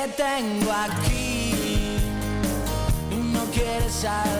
Que tengo aquí no quiere salir.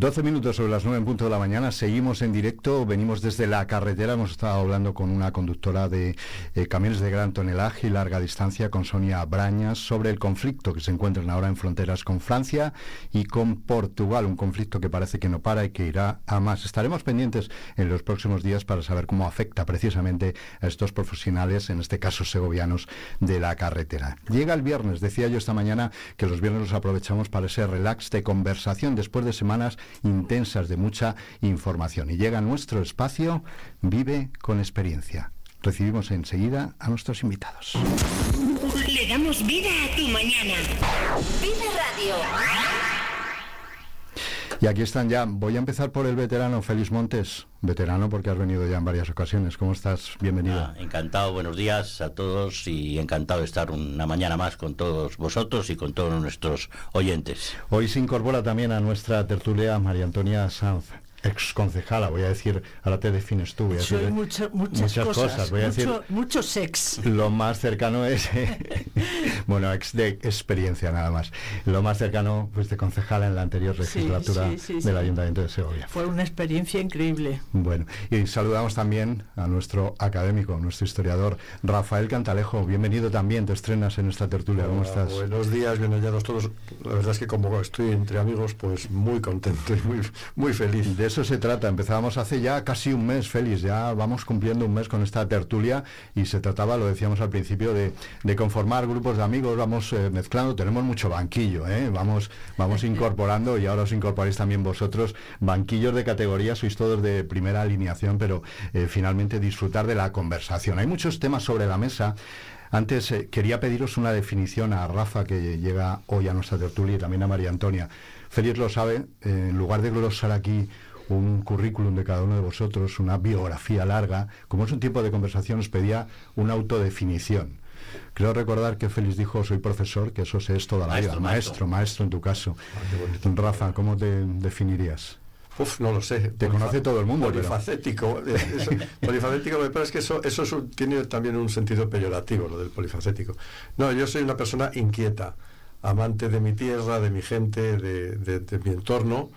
12 minutos sobre las 9 en punto de la mañana, seguimos en directo, venimos desde la carretera, hemos estado hablando con una conductora de eh, camiones de gran tonelaje y larga distancia, con Sonia Brañas, sobre el conflicto que se encuentran ahora en fronteras con Francia y con Portugal, un conflicto que parece que no para y que irá a más. Estaremos pendientes en los próximos días para saber cómo afecta precisamente a estos profesionales, en este caso segovianos, de la carretera. Llega el viernes, decía yo esta mañana que los viernes los aprovechamos para ese relax de conversación. Después de semanas intensas de mucha información. Y llega nuestro espacio Vive con experiencia. Recibimos enseguida a nuestros invitados. Le damos vida a tu mañana. Radio. Y aquí están ya. Voy a empezar por el veterano Félix Montes. Veterano porque has venido ya en varias ocasiones. ¿Cómo estás? Bienvenido. Ah, encantado, buenos días a todos y encantado de estar una mañana más con todos vosotros y con todos nuestros oyentes. Hoy se incorpora también a nuestra tertulia María Antonia Sanz. Ex concejala, voy a decir, ahora te defines tú. Voy a Soy decir, mucho- muchas, cosas, voy a mucho, decir, mucho sex. lo más cercano es, bueno, ex de experiencia nada más. Lo más cercano, pues de concejala en la anterior Sí, legislatura sí, sí, del sí. Ayuntamiento de Segovia. Fue una experiencia increíble. Bueno, y saludamos también a nuestro académico, nuestro historiador, Rafael Cantalejo. Bienvenido también, te estrenas en esta tertulia. ¿Cómo Hola, estás? Buenos días, bien hallados todos. La verdad es que como estoy entre amigos, pues muy contento y muy, muy feliz. De eso se trata. Empezábamos hace ya casi un mes, Félix. Ya vamos cumpliendo un mes con esta tertulia y se trataba, lo decíamos al principio, de, de conformar grupos de amigos. Vamos eh, mezclando. Tenemos mucho banquillo, ¿eh? Vamos, vamos incorporando y ahora os incorporáis también vosotros. Banquillos de categoría, sois todos de primera alineación, pero eh, finalmente disfrutar de la conversación. Hay muchos temas sobre la mesa. Antes eh, quería pediros una definición a Rafa, que llega hoy a nuestra tertulia, y también a María Antonia. Félix lo sabe, eh, en lugar de glosar aquí un currículum de cada uno de vosotros, una biografía larga, como es un tipo de conversación, os pedía una autodefinición. Creo recordar que Félix dijo, soy profesor, que eso se es toda la Maestro, vida. Maestro, maestro. maestro en tu caso. Ah. Rafa, ¿cómo te definirías? Uf, no lo sé. Te conoce todo el mundo, Polifacético. eh, eso- polifacético, pero es que eso, eso es un- tiene también un sentido peyorativo, lo del polifacético. No, yo soy una persona inquieta, amante de mi tierra, de mi gente, de, de- de mi entorno.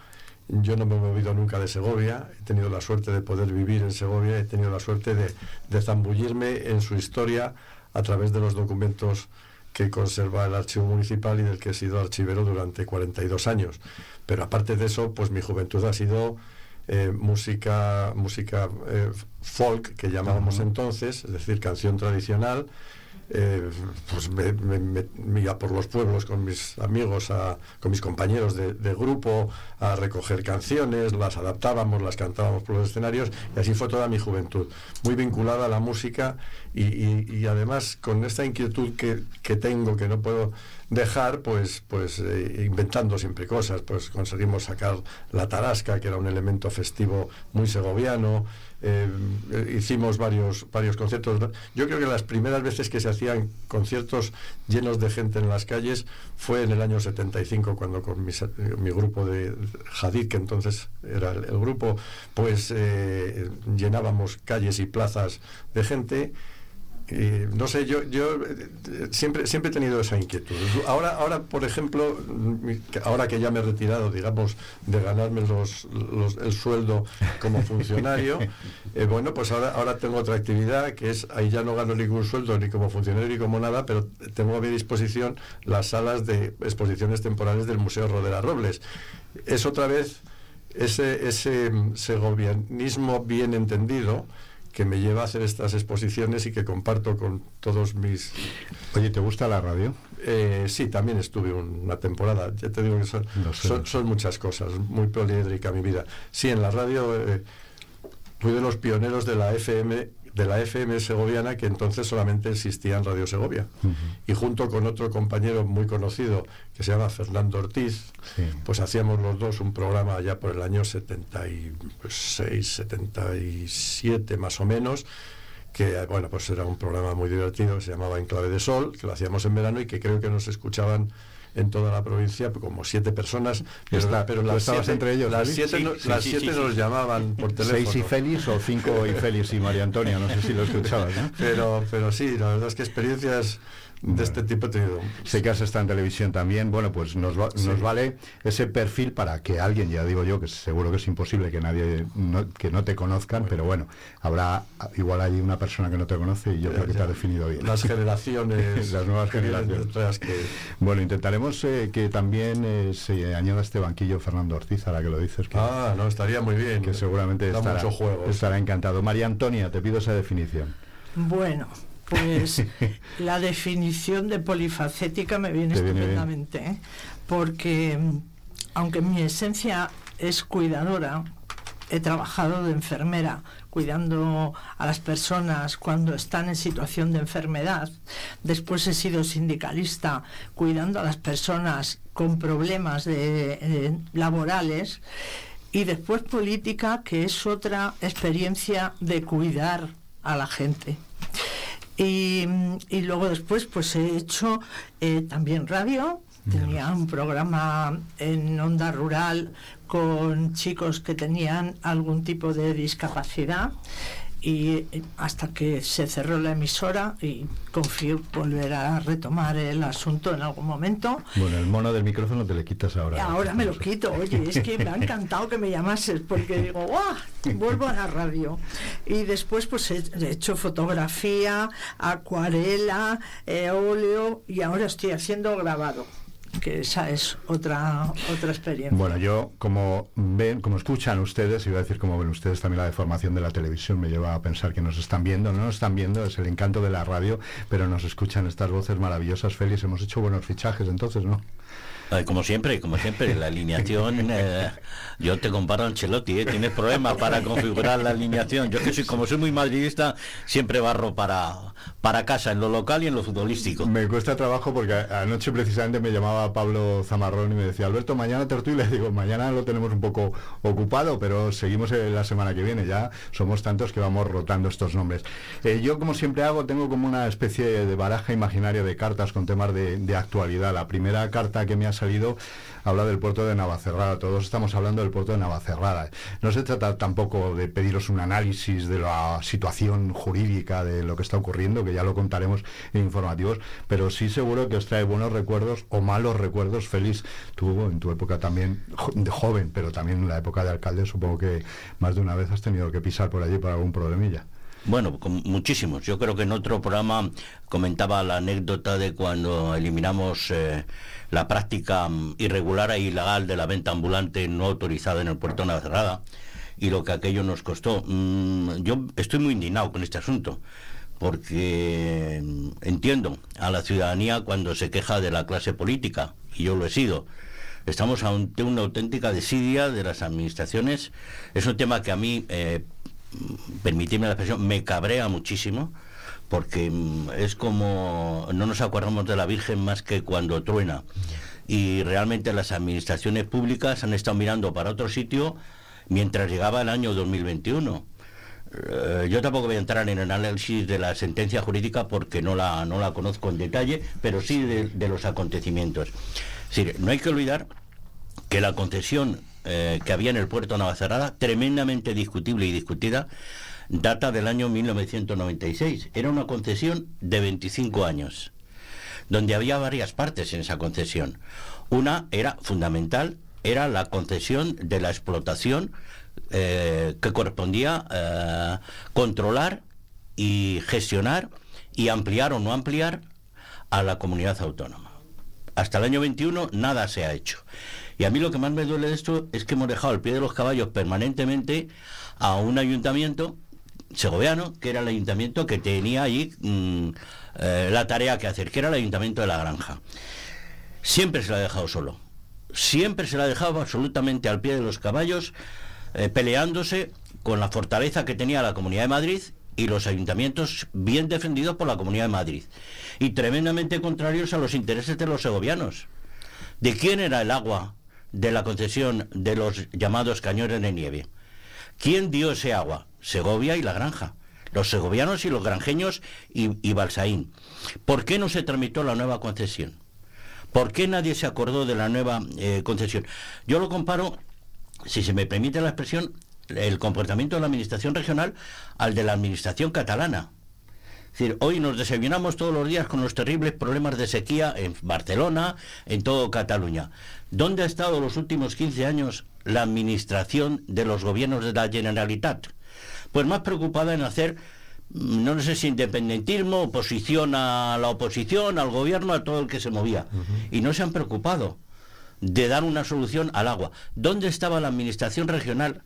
Yo no me he movido nunca de Segovia, he tenido la suerte de poder vivir en Segovia, he tenido la suerte de, de zambullirme en su historia a través de los documentos que conserva el archivo municipal y del que he sido archivero durante 42 años. Pero aparte de eso, pues mi juventud ha sido eh, música, música eh, folk, que llamábamos entonces, es decir, canción tradicional. Eh, pues me, iba por los pueblos con mis amigos, con mis compañeros de, grupo, a recoger canciones, las adaptábamos, las cantábamos por los escenarios, y así fue toda mi juventud, muy vinculada a la música y además con esta inquietud que, que tengo, que no puedo dejar, pues, pues eh, inventando siempre cosas, pues conseguimos sacar la tarasca, que era un elemento festivo muy segoviano, eh, hicimos varios, varios conciertos. Yo creo que las primeras veces que se hacían conciertos llenos de gente en las calles fue en el año 75, cuando con eh, mi grupo de Hadid, que entonces era el, el grupo, pues eh, llenábamos calles y plazas de gente. Eh, no sé, yo, yo eh, siempre, siempre he tenido esa inquietud. Ahora, ahora por ejemplo, ahora que ya me he retirado, digamos, de ganarme los, los- el sueldo como funcionario, eh, bueno, pues ahora, ahora tengo otra actividad que es, ahí ya no gano ningún sueldo ni como funcionario ni como nada, pero tengo a mi disposición las salas de exposiciones temporales del Museo Rodera Robles. Es otra vez ese, ese mm, segovianismo bien entendido que me lleva a hacer estas exposiciones y que comparto con todos mis... Oye, ¿te gusta la radio? Eh, sí, también estuve un- una temporada, ya te digo que son, Lo sé. son, son muchas cosas, muy poliédrica mi vida. Sí, en la radio eh, fui de los pioneros de la FM de la FM segoviana que entonces solamente existía en Radio Segovia y junto con otro compañero muy conocido que se llama Fernando Ortiz Sí. pues hacíamos los dos un programa allá por el año 76 77 más o menos que bueno pues era un programa muy divertido que se llamaba En clave de sol que lo hacíamos en verano y que creo que nos escuchaban en toda la provincia como siete personas pero, Está- pero ¿tú las estabas siete, entre ellos, las siete, Sí, no- sí, las sí, siete nos llamaban por teléfono ¿Seis y Félix o cinco y Félix y María Antonia? No sé si lo escuchabas, ¿no? pero pero sí la verdad es que experiencias de este tipo he tenido Sé que has estado en televisión también. Bueno, pues nos, va- Sí. nos vale ese perfil para que alguien, ya digo yo, que seguro que es imposible que nadie, no, que no te conozcan, pero bueno, habrá, igual hay una persona que no te conoce y yo creo que te ha definido bien. las generaciones Las nuevas generaciones. que Bueno, intentaremos eh, que también eh, se añada este banquillo Fernando Ortiz, ahora que lo dices, que, ah no estaría muy bien que seguramente da estará, mucho juego estará encantado. María Antonia, te pido esa definición. Bueno, pues la definición de polifacética me viene estupendamente, ¿eh? porque aunque mi esencia es cuidadora, he trabajado de enfermera, cuidando a las personas cuando están en situación de enfermedad. Después he sido sindicalista, cuidando a las personas con problemas de- eh, laborales. Y después política, que es otra experiencia de cuidar a la gente. Y, y luego después pues he hecho eh, también radio. Tenía un programa en onda rural con chicos que tenían algún tipo de discapacidad y hasta que se cerró la emisora y confío volver a retomar el asunto en algún momento. Bueno, el mono del micrófono te le quitas ahora. Ahora me lo quito, oye, es que me ha encantado que me llamases porque digo, ¡guau! Vuelvo a la radio. Y después pues he hecho fotografía, acuarela, eh, óleo y ahora estoy haciendo grabado que esa es otra otra experiencia. Bueno, yo como ven, como escuchan ustedes, iba a decir como ven ustedes también la deformación de la televisión me lleva a pensar que nos están viendo, no nos están viendo, es el encanto de la radio, pero nos escuchan estas voces maravillosas, Félix, hemos hecho buenos fichajes entonces, ¿no? Como siempre, como siempre, la alineación, eh, yo te comparo a Ancelotti, ¿eh? tienes problemas para configurar la alineación. Yo que soy, como soy muy madridista, siempre barro para, para casa, en lo local y en lo futbolístico. Me cuesta trabajo porque anoche precisamente me llamaba Pablo Zamarrón y me decía, Alberto, mañana tertulia. Y digo, mañana lo tenemos un poco ocupado, pero seguimos la semana que viene. Ya somos tantos que vamos rotando estos nombres. Eh, yo, como siempre hago, tengo como una especie de baraja imaginaria de cartas con temas de, de actualidad. La primera carta que me ha salido habla del puerto de Navacerrada. Todos estamos hablando del puerto de Navacerrada. No se trata tampoco de pediros un análisis de la situación jurídica de lo que está ocurriendo, que ya lo contaremos en informativos, pero sí seguro que os trae buenos recuerdos o malos recuerdos. Félix, tú en tu época también de joven, pero también en la época de alcalde, supongo que más de una vez has tenido que pisar por allí por algún problemilla. Bueno, muchísimos. Yo creo que en otro programa comentaba la anécdota de cuando eliminamos eh, la práctica mm, irregular e ilegal de la venta ambulante no autorizada en el puerto de Navacerrada y lo que aquello nos costó. Mm, yo estoy muy indignado con este asunto porque mm, entiendo a la ciudadanía cuando se queja de la clase política, y yo lo he sido. Estamos ante una auténtica desidia de las administraciones. Es un tema que a mí, eh, permitidme la expresión, me cabrea muchísimo porque mm, es como no nos acordamos de la Virgen más que cuando truena. Y realmente las administraciones públicas han estado mirando para otro sitio mientras llegaba el año 2021. Eh, yo tampoco voy a entrar en el análisis de la sentencia jurídica porque no la, no la conozco en detalle, pero sí de, los acontecimientos. no hay que olvidar que la concesión eh, que había en el puerto Navacerrada, tremendamente discutible y discutida, data del año 1996. Era una concesión de 25 años, donde había varias partes en esa concesión. Una era fundamental, era la concesión de la explotación eh, que correspondía eh, controlar y gestionar y ampliar o no ampliar a la comunidad autónoma. Hasta el año 21 nada se ha hecho. Y a mí lo que más me duele de esto es que hemos dejado el pie de los caballos permanentemente a un ayuntamiento segoviano, que era el ayuntamiento que tenía allí mm, eh, la tarea que hacer, que era el ayuntamiento de la granja. Siempre se lo ha dejado solo. Siempre se lo ha dejado absolutamente al pie de los caballos, eh, peleándose con la fortaleza que tenía la Comunidad de Madrid y los ayuntamientos bien defendidos por la Comunidad de Madrid. Y tremendamente contrarios a los intereses de los segovianos. ¿De quién era el agua de la concesión de los llamados cañones de nieve? ¿Quién dio ese agua? Segovia y La Granja. Los segovianos y los granjeños y, Balsaín. ¿Por qué no se tramitó la nueva concesión? ¿Por qué nadie se acordó de la nueva eh, concesión? Yo lo comparo, si se me permite la expresión, el comportamiento de la administración regional al de la administración catalana. Es decir, hoy nos desayunamos todos los días con los terribles problemas de sequía en Barcelona, en todo Cataluña. ¿Dónde ha estado los últimos 15 años la administración de los gobiernos de la Generalitat? Pues más preocupada en hacer, mm, no sé si independentismo, oposición a la oposición, al gobierno, a todo el que se movía. Y no se han preocupado de dar una solución al agua. ¿Dónde estaba la administración regional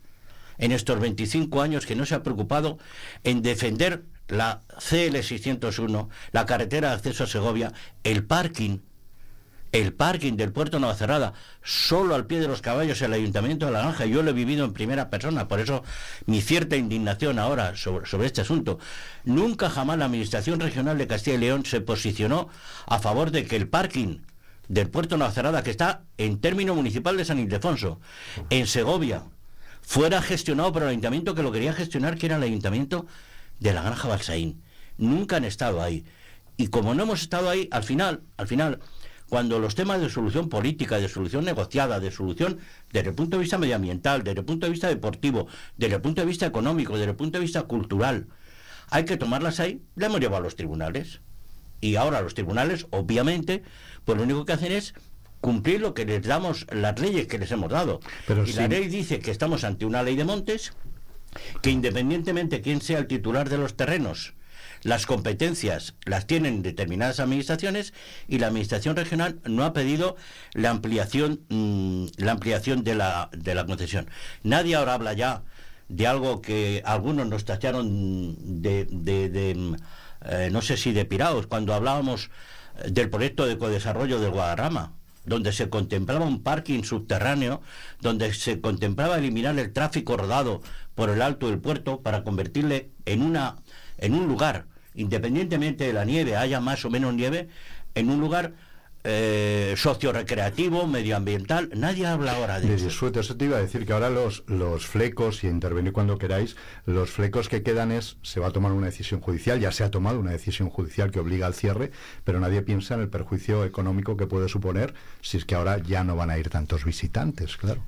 en estos 25 años que no se ha preocupado en defender la CL601, la carretera de acceso a Segovia, el parking el parking del puerto Nueva Cerrada, solo al pie de los caballos el ayuntamiento de La Granja. Yo lo he vivido en primera persona, por eso mi cierta indignación ahora sobre, este asunto. Nunca jamás la Administración Regional de Castilla y León se posicionó a favor de que el parking del puerto Nueva Cerrada, que está en término municipal de San Ildefonso, en Segovia, fuera gestionado por el ayuntamiento que lo quería gestionar, que era el ayuntamiento de la Granja Balsaín. Nunca han estado ahí. Y como no hemos estado ahí, al final, al final, cuando los temas de solución política, de solución negociada, de solución desde el punto de vista medioambiental, desde el punto de vista deportivo, desde el punto de vista económico, desde el punto de vista cultural, hay que tomarlas ahí, le hemos llevado a los tribunales. Y ahora los tribunales, obviamente, pues lo único que hacen es cumplir lo que les damos, las leyes que les hemos dado. Pero y la ley dice que estamos ante una ley de montes, que independientemente quién sea el titular de los terrenos, las competencias las tienen determinadas administraciones y la administración regional no ha pedido la ampliación, mm, la ampliación de la, de la concesión. Nadie ahora habla ya de algo que algunos nos tacharon de, mm, eh, no sé si de pirados, cuando hablábamos del proyecto de codesarrollo del Guadarrama donde se contemplaba un parking subterráneo, donde se contemplaba eliminar el tráfico rodado por el alto del puerto para convertirle en una en un lugar, independientemente de la nieve, haya más o menos nieve, en un lugar eh, socio-recreativo, medioambiental, nadie habla ahora de, eso. Sueto, eso te iba a decir que ahora los, los flecos, y intervenir cuando queráis, los flecos que quedan es, se va a tomar una decisión judicial, ya se ha tomado una decisión judicial que obliga al cierre, pero nadie piensa en el perjuicio económico que puede suponer si es que ahora ya no van a ir tantos visitantes, claro.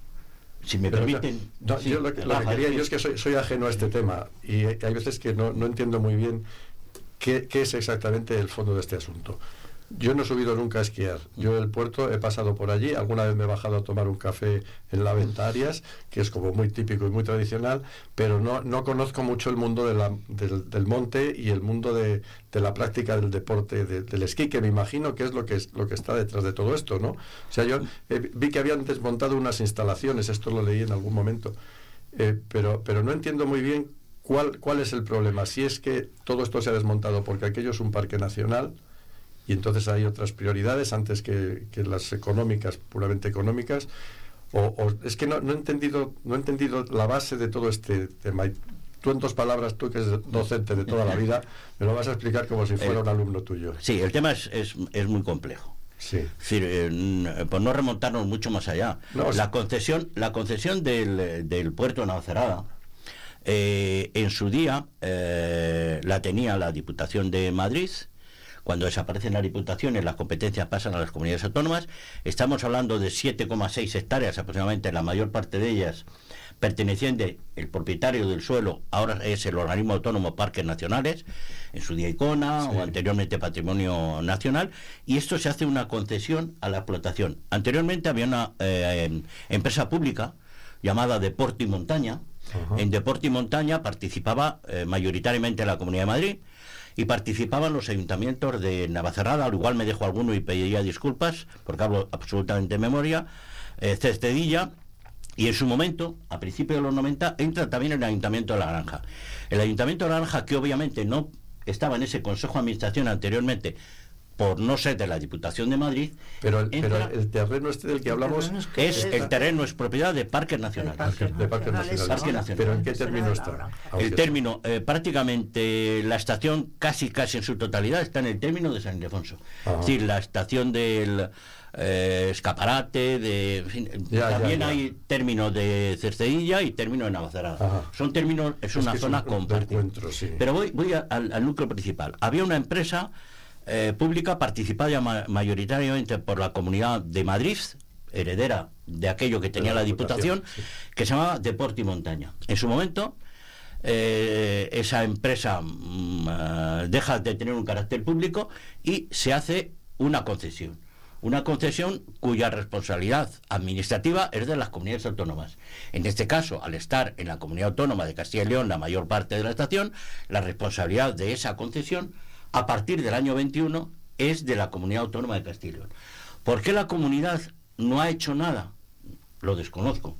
Si me permiten. yo lo que, quería, yo es que soy, soy, ajeno a este tema y hay veces que no, no entiendo muy bien qué, qué es exactamente el fondo de este asunto. Yo no he subido nunca a esquiar. Yo el puerto he pasado por allí. Alguna vez me he bajado a tomar un café en la Venta Arias, que es como muy típico y muy tradicional, pero no, no conozco mucho el mundo de la, del, monte y el mundo de, la práctica del deporte del esquí, que me imagino que es lo que, es, lo que está detrás de todo esto, ¿no? O sea, yo eh, vi que habían desmontado unas instalaciones, esto lo leí en algún momento, eh, pero, pero no entiendo muy bien cuál, cuál es el problema. Si es que todo esto se ha desmontado porque aquello es un parque nacional, y entonces hay otras prioridades antes que, las económicas, puramente económicas. O, es que no, no, he entendido, no he entendido la base de todo este tema. tú en dos palabras, tú que eres docente de toda la vida, me lo vas a explicar como si fuera un alumno tuyo. Sí, el tema es, es, muy complejo. Sí. Eh, por no remontarnos mucho más allá. la concesión, la concesión del, puerto de Navacerrada, eh, en su día eh, la tenía la Diputación de Madrid, cuando desaparecen las diputaciones, las competencias pasan a las comunidades autónomas. Estamos hablando de 7,6 hectáreas aproximadamente, la mayor parte de ellas perteneciente, el propietario del suelo ahora es el organismo autónomo Parques Nacionales, en su día ICONA o anteriormente Patrimonio Nacional, y esto se hace una concesión a la explotación. Anteriormente había una eh, empresa pública llamada Deporte y Montaña. En Deporte y Montaña participaba eh, mayoritariamente la Comunidad de Madrid, y participaban los ayuntamientos de Navacerrada, al igual me dejo alguno y pediría disculpas, porque hablo absolutamente de memoria, eh, Cestedilla, y en su momento, a principios de los 90, entra también el Ayuntamiento de La Granja. El Ayuntamiento de La Granja, que obviamente no estaba en ese Consejo de Administración anteriormente, por no ser de la Diputación de Madrid. Pero el, terreno este del que hablamos es, el terreno es propiedad de Parques Nacionales. de Parques Nacionales. Pero ¿en qué término está? El término, eh, prácticamente la estación casi casi en su totalidad está en el término de San Ildefonso. Es decir, la estación del eh, escaparate, de, también hay término de Cercedilla y término de Navacerrada. Son términos, es, una zona compartida. Pero voy, voy al núcleo principal. Había una empresa eh, pública participada mayoritariamente por la Comunidad de Madrid, heredera de aquello que tenía la, Diputación, que se llamaba Deporte y Montaña. En su momento, eh, esa empresa mm, eh, deja de tener un carácter público y se hace una concesión. Una concesión cuya responsabilidad administrativa es de las comunidades autónomas. En este caso, al estar en la comunidad autónoma de Castilla y León la mayor parte de la estación, la responsabilidad de esa concesión a partir del año 21 es de la Comunidad Autónoma de Castilla. ¿Por qué la comunidad no ha hecho nada? Lo desconozco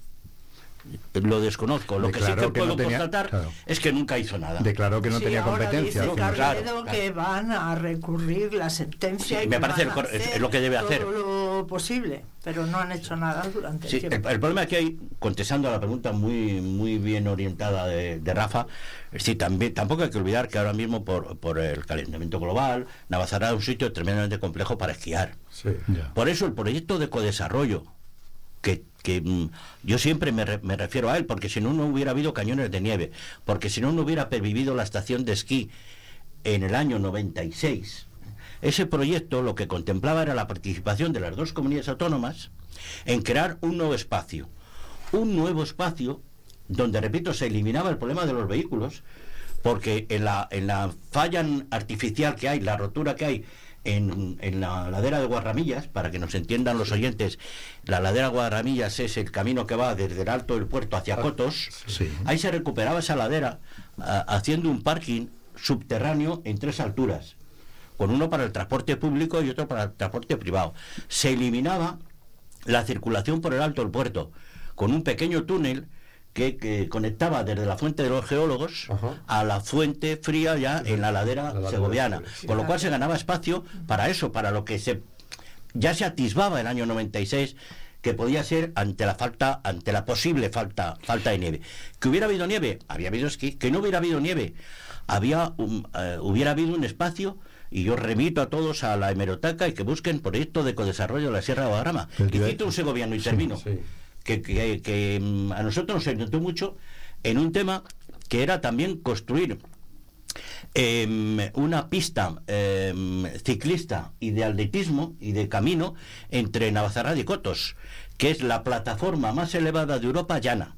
lo desconozco. Lo que sí que, puedo constatar es que nunca hizo nada. Declaró que no tenía competencia. Dice claro, que van a recurrir la sentencia y me parece es lo que debe hacer. lo posible, pero no han hecho nada durante el tiempo. El, problema que hay, contestando a la pregunta muy muy bien orientada de, Rafa, sí, también, tampoco hay que olvidar que ahora mismo por, por el calentamiento global, Navazará es un sitio tremendamente complejo para esquiar. Por eso el proyecto de codesarrollo que, mm, yo siempre me, refiero a él, porque si no, no hubiera habido cañones de nieve, porque si no, no hubiera pervivido la estación de esquí en el año 96. ese proyecto lo que contemplaba era la participación de las dos comunidades autónomas en crear un nuevo espacio. Un nuevo espacio donde, repito, se eliminaba el problema de los vehículos, porque en la, en la falla artificial que hay, la rotura que hay en, en, la ladera de Guarramillas, para que nos entiendan los oyentes, la ladera de Guarramillas es el camino que va desde el alto del puerto hacia Cotos, ahí se recuperaba esa ladera haciendo un parking subterráneo en tres alturas, con uno para el transporte público y otro para el transporte privado. Se eliminaba la circulación por el alto del puerto, con un pequeño túnel que, conectaba desde la fuente de los geólogos a la fuente fría ya en la ladera segoviana, con lo cual se ganaba espacio para eso, para lo que se ya se atisbaba el año 96 que podía ser ante la falta, ante la posible falta, falta de nieve. Que hubiera habido nieve, había habido esquí, que no hubiera habido nieve, había eh, hubiera habido un espacio y yo remito a todos a la hemeroteca y que busquen proyecto de ecodesarrollo de la Sierra de Guadarrama. Y un segoviano y termino que, que, mm, a nosotros nos ayudó mucho en un tema que era también construir em, una pista em, ciclista y de atletismo y de camino entre Navacerrada y Cotos, que es la plataforma más elevada de Europa llana.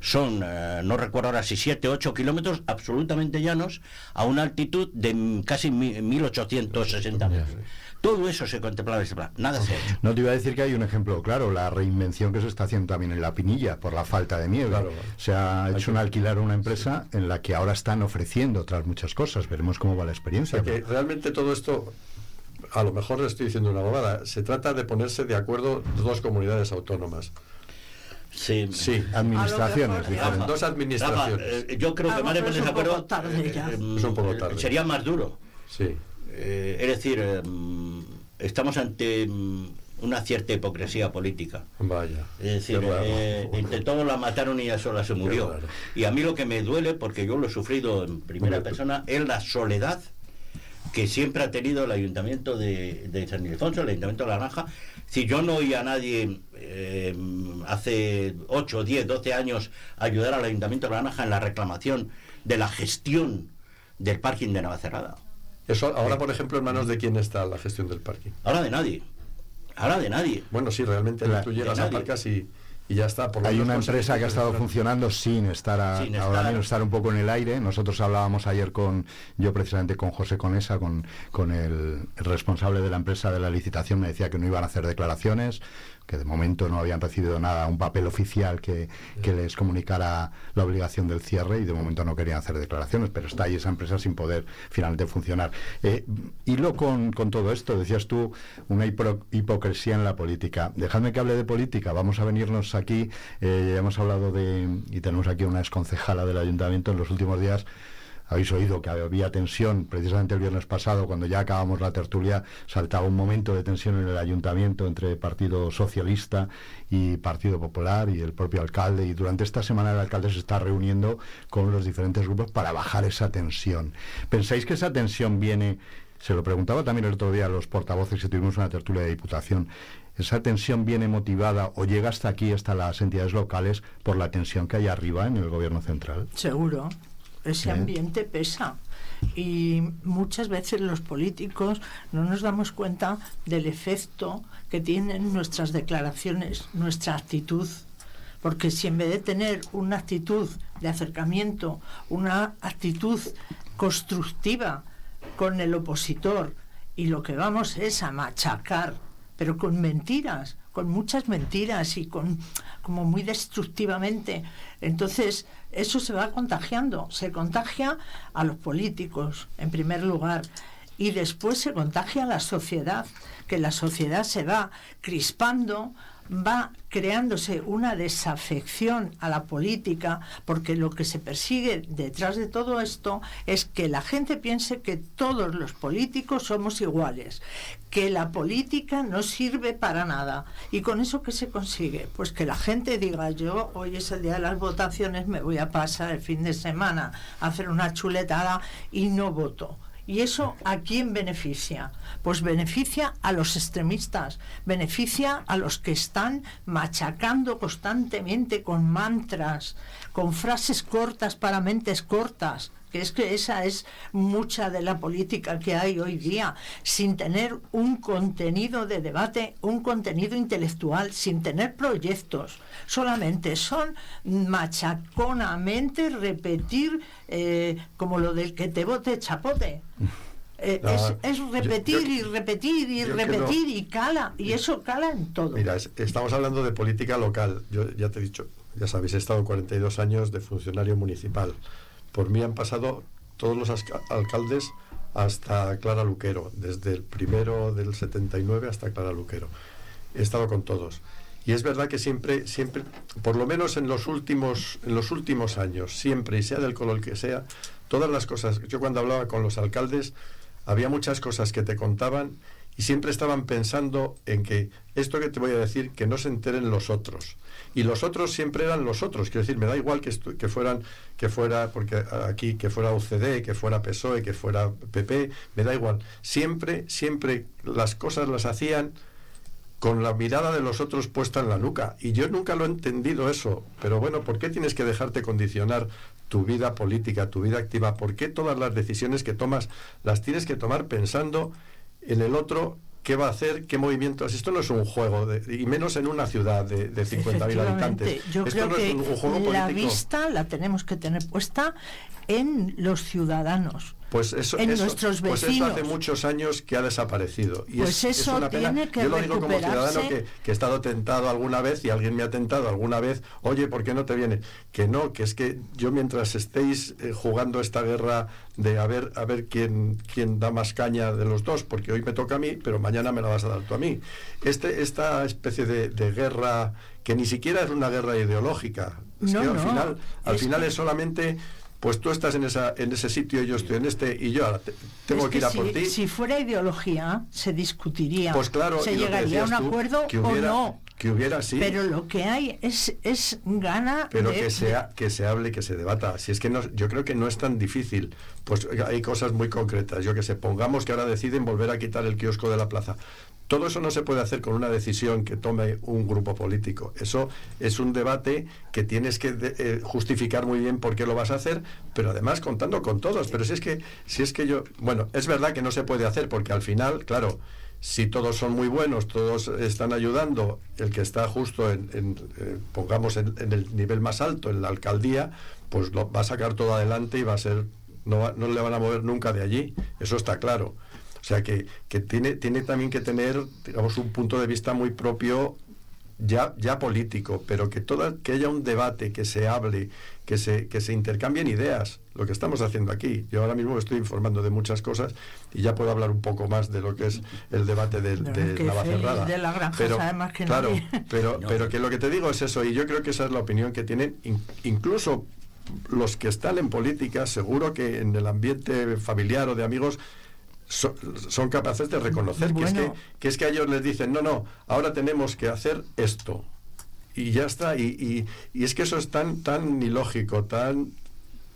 Son, eh, no recuerdo ahora si 7 o 8 kilómetros absolutamente llanos a una altitud de casi 1860 metros. Todo eso se contemplaba en ese plan, nada se No te iba a decir que hay un ejemplo claro, la reinvención que se está haciendo también en la Pinilla por la falta de nieve. Se ha hecho un alquilar una empresa en la que ahora están ofreciendo otras muchas cosas. Veremos cómo va la experiencia. que realmente todo esto a lo mejor le estoy diciendo una bobada. Se trata de ponerse de acuerdo dos comunidades autónomas. Sí, sí, administraciones. Dos administraciones. Eh, yo creo que más de acuerdo. Eh, es un poco tarde. Sería más duro. Sí. Eh, es decir, eh, estamos ante mm, una cierta hipocresía política. Vaya. Es decir, eh, entre todos la mataron y ella sola se murió. Y a mí lo que me duele, porque yo lo he sufrido en primera persona, es la soledad que siempre ha tenido el ayuntamiento de, San Ildefonso, el ayuntamiento de La Naranja. Si yo no oía a nadie hace 8, 10, 12 años ayudar al ayuntamiento de La Naranja en la reclamación de la gestión del parking de Navacerrada ahora, por ejemplo, en manos de quién está la gestión del parking. Ahora de nadie. Ahora de nadie. Bueno, sí, realmente tú llegas a Parcas y, y ya está. Hay una empresa que ha estado funcionando sin estar, ahora mismo estar un poco en el aire. Nosotros hablábamos ayer con, yo precisamente con José Conesa, con, con el responsable de la empresa de la licitación, me decía que no iban a hacer declaraciones, que de momento no habían recibido nada, un papel oficial que, les comunicara la obligación del cierre y de momento no querían hacer declaraciones, pero está ahí esa empresa sin poder finalmente funcionar. Eh, hilo con, con, todo esto, decías tú, una hipocresía en la política. Dejadme que hable de política, vamos a venirnos aquí, eh, ya hemos hablado de, y tenemos aquí una exconcejala del ayuntamiento en los últimos días, habéis oído que había tensión, precisamente el viernes pasado, cuando ya acabamos la tertulia, saltaba un momento de tensión en el ayuntamiento entre Partido Socialista y Partido Popular y el propio alcalde. Y durante esta semana el alcalde se está reuniendo con los diferentes grupos para bajar esa tensión. ¿Pensáis que esa tensión viene, se lo preguntaba también el otro día a los portavoces que tuvimos una tertulia de diputación, esa tensión viene motivada o llega hasta aquí, hasta las entidades locales, por la tensión que hay arriba en el gobierno central? Seguro, ese ambiente pesa. Y muchas veces los políticos no nos damos cuenta del efecto que tienen nuestras declaraciones, nuestra actitud. Porque si en vez de tener una actitud de acercamiento, una actitud constructiva con el opositor, y lo que vamos es a machacar, pero con mentiras, con muchas mentiras y con como muy destructivamente. Entonces, eso se va contagiando, se contagia a los políticos en primer lugar y después se contagia a la sociedad, que la sociedad se va crispando, va creándose una desafección a la política, porque lo que se persigue detrás de todo esto es que la gente piense que todos los políticos somos iguales, que la política no sirve para nada. ¿Y con eso qué se consigue? Pues que la gente diga, yo hoy es el día de las votaciones, me voy a pasar el fin de semana a hacer una chuletada y no voto ¿Y eso a quién beneficia? Pues beneficia a los extremistas, beneficia a los que están machacando constantemente con mantras, con frases cortas para mentes cortas. que es que esa es mucha de la política que hay hoy día, sin tener un contenido de debate, un contenido intelectual, sin tener proyectos, solamente son machaconamente repetir eh, como lo del que te vote chapote. Eh, es, repetir y repetir y repetir y cala, y eso cala en todo. Mira, estamos hablando de política local. Yo ya te he dicho, ya sabéis, he estado 42 años de funcionario municipal. Por mí han pasado todos los alcaldes hasta Clara Luquero, desde el primero del 79 hasta Clara Luquero. He estado con todos. Es verdad que siempre, siempre, por lo menos en los últimos, en los últimos años, siempre, y sea del color que sea, todas las cosas, yo cuando hablaba con los alcaldes, había muchas cosas que te contaban y siempre estaban pensando en que esto que te voy a decir, que no se enteren los otros. Y los otros siempre eran los otros. Quiero decir, me da igual que, que fueran, que fuera, porque aquí, que fuera UCD, que fuera PSOE, que fuera PP, me da igual. Siempre, siempre las cosas las hacían con la mirada de los otros puesta en la nuca. Y yo nunca lo he entendido eso. Pero bueno, ¿por qué tienes que dejarte condicionar tu vida política, tu vida activa, ¿por qué todas las decisiones que tomas las tienes que tomar pensando en el otro qué va a hacer, qué movimientos. Esto no es un juego, y menos en una ciudad de, de 50.000 habitantes. Yo Esto creo no que es un, un juego político. la vista la tenemos que tener puesta en los ciudadanos. Pues eso, en eso- nuestros pues eso hace muchos años que ha desaparecido. Y Pues es, es eso una pena. tiene que Yo lo digo como ciudadano que, que he estado tentado alguna vez y alguien me ha tentado alguna vez, oye, ¿por qué no te viene? Que no, que es que yo mientras estéis eh, jugando esta guerra de a ver, a ver quién, quién da más caña de los dos, porque hoy me toca a mí, pero mañana me la vas a dar tú a mí. Este, esta especie de, de guerra que ni siquiera es una guerra ideológica, es No, que al no, final, al es final que- es solamente pues tú estás en esa en ese sitio, yo estoy en este y yo ahora te- tengo Es que ir a si, por ti. si fuera ideología, se discutiría. Pues claro, se llegaría a un tú, acuerdo o no. Que hubiera, sí. Pero lo que hay es, es gana pero de- que sea que se hable que se debata. Si es que no yo creo que no es tan difícil. Pues hay cosas muy concretas. Yo que sé pongamos que ahora deciden volver a quitar el kiosco de la plaza. Todo eso no se puede hacer con una decisión que tome un grupo político. Eso es un debate que tienes que de- eh, justificar muy bien por qué lo vas a hacer pero además contando con todos. Pero si es que si es que yo bueno es verdad que no se puede hacer porque al final claro si todos son muy buenos, todos están ayudando, el que está justo en, eh, pongamos, en, el nivel más alto, en la alcaldía, pues lo va a sacar todo adelante y va a ser, no, no le van a mover nunca de allí, eso está claro. O sea que, que tiene, tiene también que tener, digamos, un punto de vista muy propio ya, ya político, pero que toda, que haya un debate, que se hable, que se, que se intercambien ideas, lo que estamos haciendo aquí. Yo ahora mismo me estoy informando de muchas cosas y ya puedo hablar un poco más de lo que es el debate del- De de, Navacerrada. Félix de la Granja pero, sabe más que claro, nadie. pero, No. pero que lo que te digo es eso, y yo creo que esa es la opinión que tienen in- incluso los que están en política, seguro que en el ambiente familiar o de amigos so- son capaces de reconocer que, es que, que es que a ellos les dicen, no, no, ahora tenemos que hacer esto. Y ya está. Y, y- y es que eso es tan, tan ilógico, tan,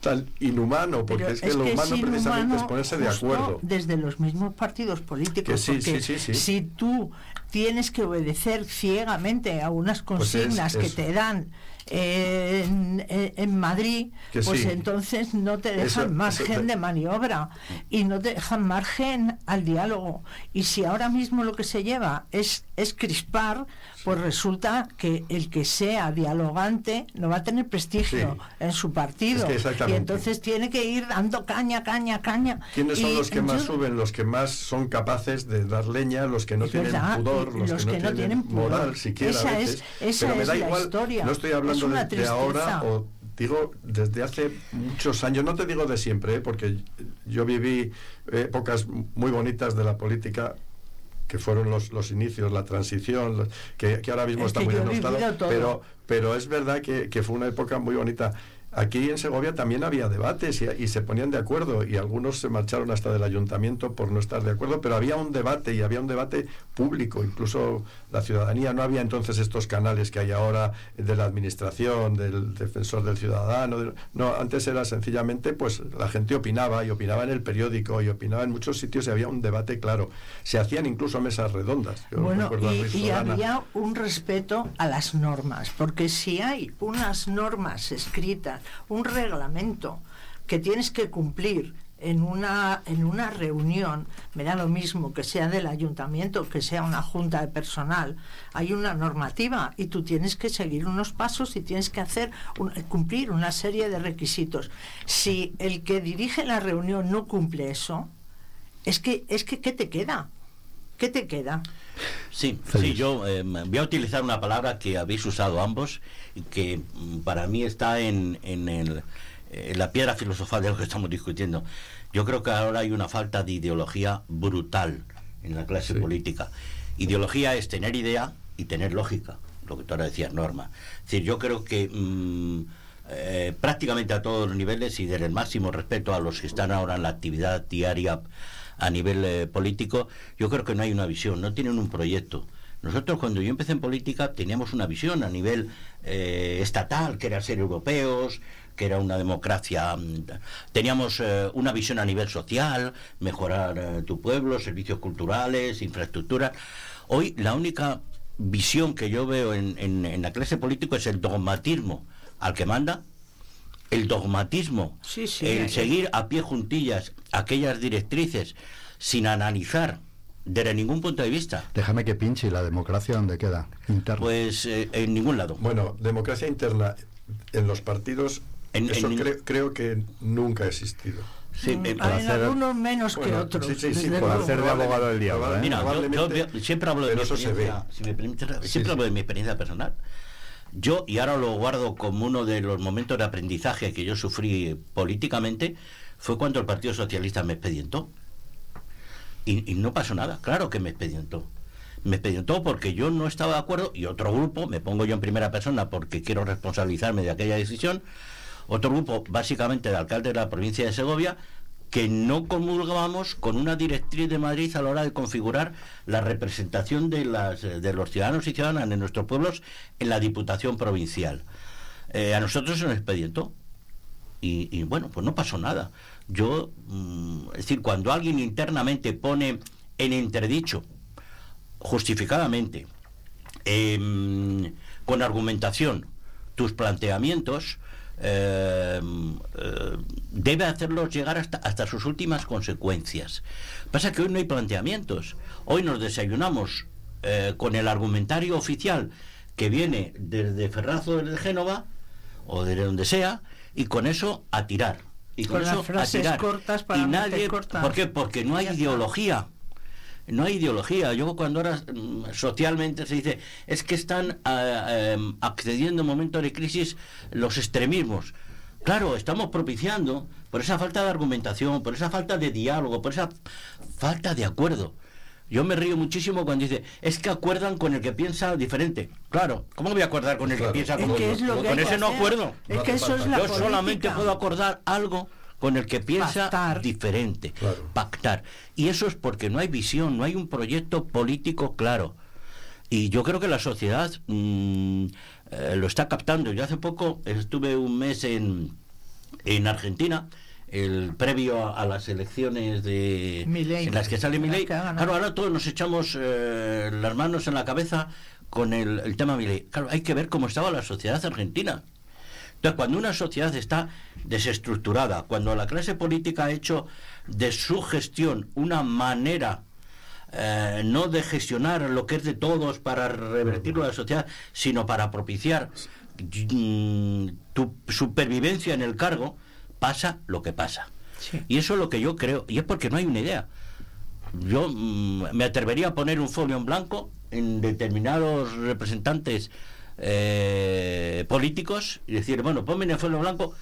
tan inhumano, porque Pero es que lo humano precisamente inhumano es ponerse de acuerdo. Desde los mismos partidos políticos. Sí, porque sí, sí, sí. si tú tienes que obedecer ciegamente a unas Pues es- consignas que te dan en, en- en Madrid, Que pues sí. entonces no te dejan Eso- eso margen te- de maniobra y no te dejan margen al diálogo. Y si ahora mismo lo que se lleva es, es crispar, pues resulta que el que sea dialogante no va a tener prestigio Sí. en su partido. Es que y entonces tiene que ir dando caña, caña, caña. ¿Quiénes son los que más yo- suben? Los que más son capaces de dar leña, los que no Es tienen verdad, pudor, los, que, no tienen, moral siquiera. Esa a es- veces. esa Pero me es da la igual, historia. no estoy Es hablando de, de ahora o digo desde hace muchos años, no te digo de siempre, ¿eh? porque yo viví épocas muy bonitas de la política que fueron los, los inicios, la transición, los- que, que ahora mismo Es está muy denostado, pero, pero es verdad que, que fue una época muy bonita. Aquí en Segovia también había debates y, y se ponían de acuerdo y algunos se marcharon hasta del ayuntamiento por no estar de acuerdo, pero había un debate y había un debate público, incluso la ciudadanía. No había entonces estos canales que hay ahora de la administración, del defensor del ciudadano. del- no, antes era sencillamente, pues la gente opinaba y opinaba en el periódico y opinaba en muchos sitios y había un debate claro. Se hacían incluso mesas redondas. Yo Bueno, y, había un respeto a las normas, porque si hay unas normas escritas, un reglamento que tienes que cumplir en una, en una reunión, me da lo mismo que sea del ayuntamiento, que sea una junta de personal, hay una normativa y tú tienes que seguir unos pasos y tienes que hacer cumplir una serie de requisitos. Si el que dirige la reunión no cumple eso, es que, es que ¿qué te queda? ¿Qué te queda? Sí, sí, yo eh, voy a utilizar una palabra que habéis usado ambos y que mm, para mí está en, en el eh, la piedra filosofal de lo que estamos discutiendo. Yo creo que ahora hay una falta de ideología brutal en la clase política. Ideología es tener idea y tener lógica, lo que tú ahora decías, Norma. Es decir, yo creo que mm, eh, prácticamente a todos los niveles y desde el máximo respeto a los que están ahora en la actividad diaria a nivel eh, político, yo creo que no hay una visión, no tienen un proyecto. Nosotros cuando yo empecé en política teníamos una visión a nivel estatal, que era ser europeos, que era una democracia. Mm, teníamos eh, una visión a nivel social, mejorar eh, tu pueblo, servicios culturales, infraestructura. Hoy la única visión que yo veo en, la clase política es el dogmatismo al que manda, el dogmatismo, el seguir a pie juntillas aquellas directrices sin analizar desde ningún punto de vista. Déjame que pinche, ¿la democracia dónde queda? Interna. Pues eh, en ningún lado. Bueno, democracia interna en los partidos eso creo, que nunca ha existido. Sí, mm, hay algunos menos que otros. Sí, sí, por hacer de abogado del diablo. ¿eh? Mira, yo, siempre hablo de mi experiencia, si me permite, siempre hablo de mi experiencia personal. Yo, y ahora lo guardo como uno de los momentos de aprendizaje que yo sufrí políticamente, fue cuando el Partido Socialista me expedientó. Y, y no pasó nada, claro que me expedientó me expedientó porque yo no estaba de acuerdo y otro grupo, me pongo yo en primera persona porque quiero responsabilizarme de aquella decisión, otro grupo, básicamente el alcalde de la provincia de Segovia, que no comulgábamos con una directriz de Madrid a la hora de configurar la representación de, las, de los ciudadanos y ciudadanas de nuestros pueblos en la Diputación Provincial. Eh, a nosotros se nos expedientó. Y, bueno, pues no pasó nada. Yo, mm, es decir, cuando alguien internamente pone en entredicho, justificadamente, em, con argumentación, tus planteamientos, Em, eh, debe hacerlos llegar hasta, hasta sus últimas consecuencias. Pasa que hoy no hay planteamientos. Hoy nos desayunamos eh, con el argumentario oficial que viene desde Ferrazo, desde Génova, o desde donde sea, y con eso a tirar. Y con, eso a tirar. cortas para y nadie, ¿Por qué? Porque no hay ideología no hay ideología. Yo cuando ahora mm, socialmente se dice, es que están ah, em, accediendo en momentos de crisis los extremismos. Claro, estamos propiciando por esa falta de argumentación, por esa falta de diálogo, por esa falta de acuerdo. Yo me río muchísimo cuando dice, es que acuerdan con el que piensa diferente. Claro, ¿cómo voy a acordar con el que piensa como Con ese no acuerdo. Yo solamente puedo acordar algo con el que piensa diferente, pactar. Y eso es porque no hay visión, no hay un proyecto político claro. Y yo creo que la sociedad mm, eh, lo está captando. Yo hace poco estuve un mes en, en Argentina, el previo a, las elecciones de en las que sale Milei. Claro, ahora todos nos echamos eh, las manos en la cabeza con el, el tema Milei. Claro, hay que ver cómo estaba la sociedad argentina. Entonces, cuando una sociedad está desestructurada, cuando la clase política ha hecho de su gestión una manera eh, no de gestionar lo que es de todos para revertirlo a la sociedad, sino para propiciar mm, tu supervivencia en el cargo, pasa lo que pasa. Y eso es lo que yo creo, y es porque no hay una idea. Yo mm, me atrevería a poner un folio en blanco en determinados representantes eh, políticos y decir, bueno, ponme en el folio blanco,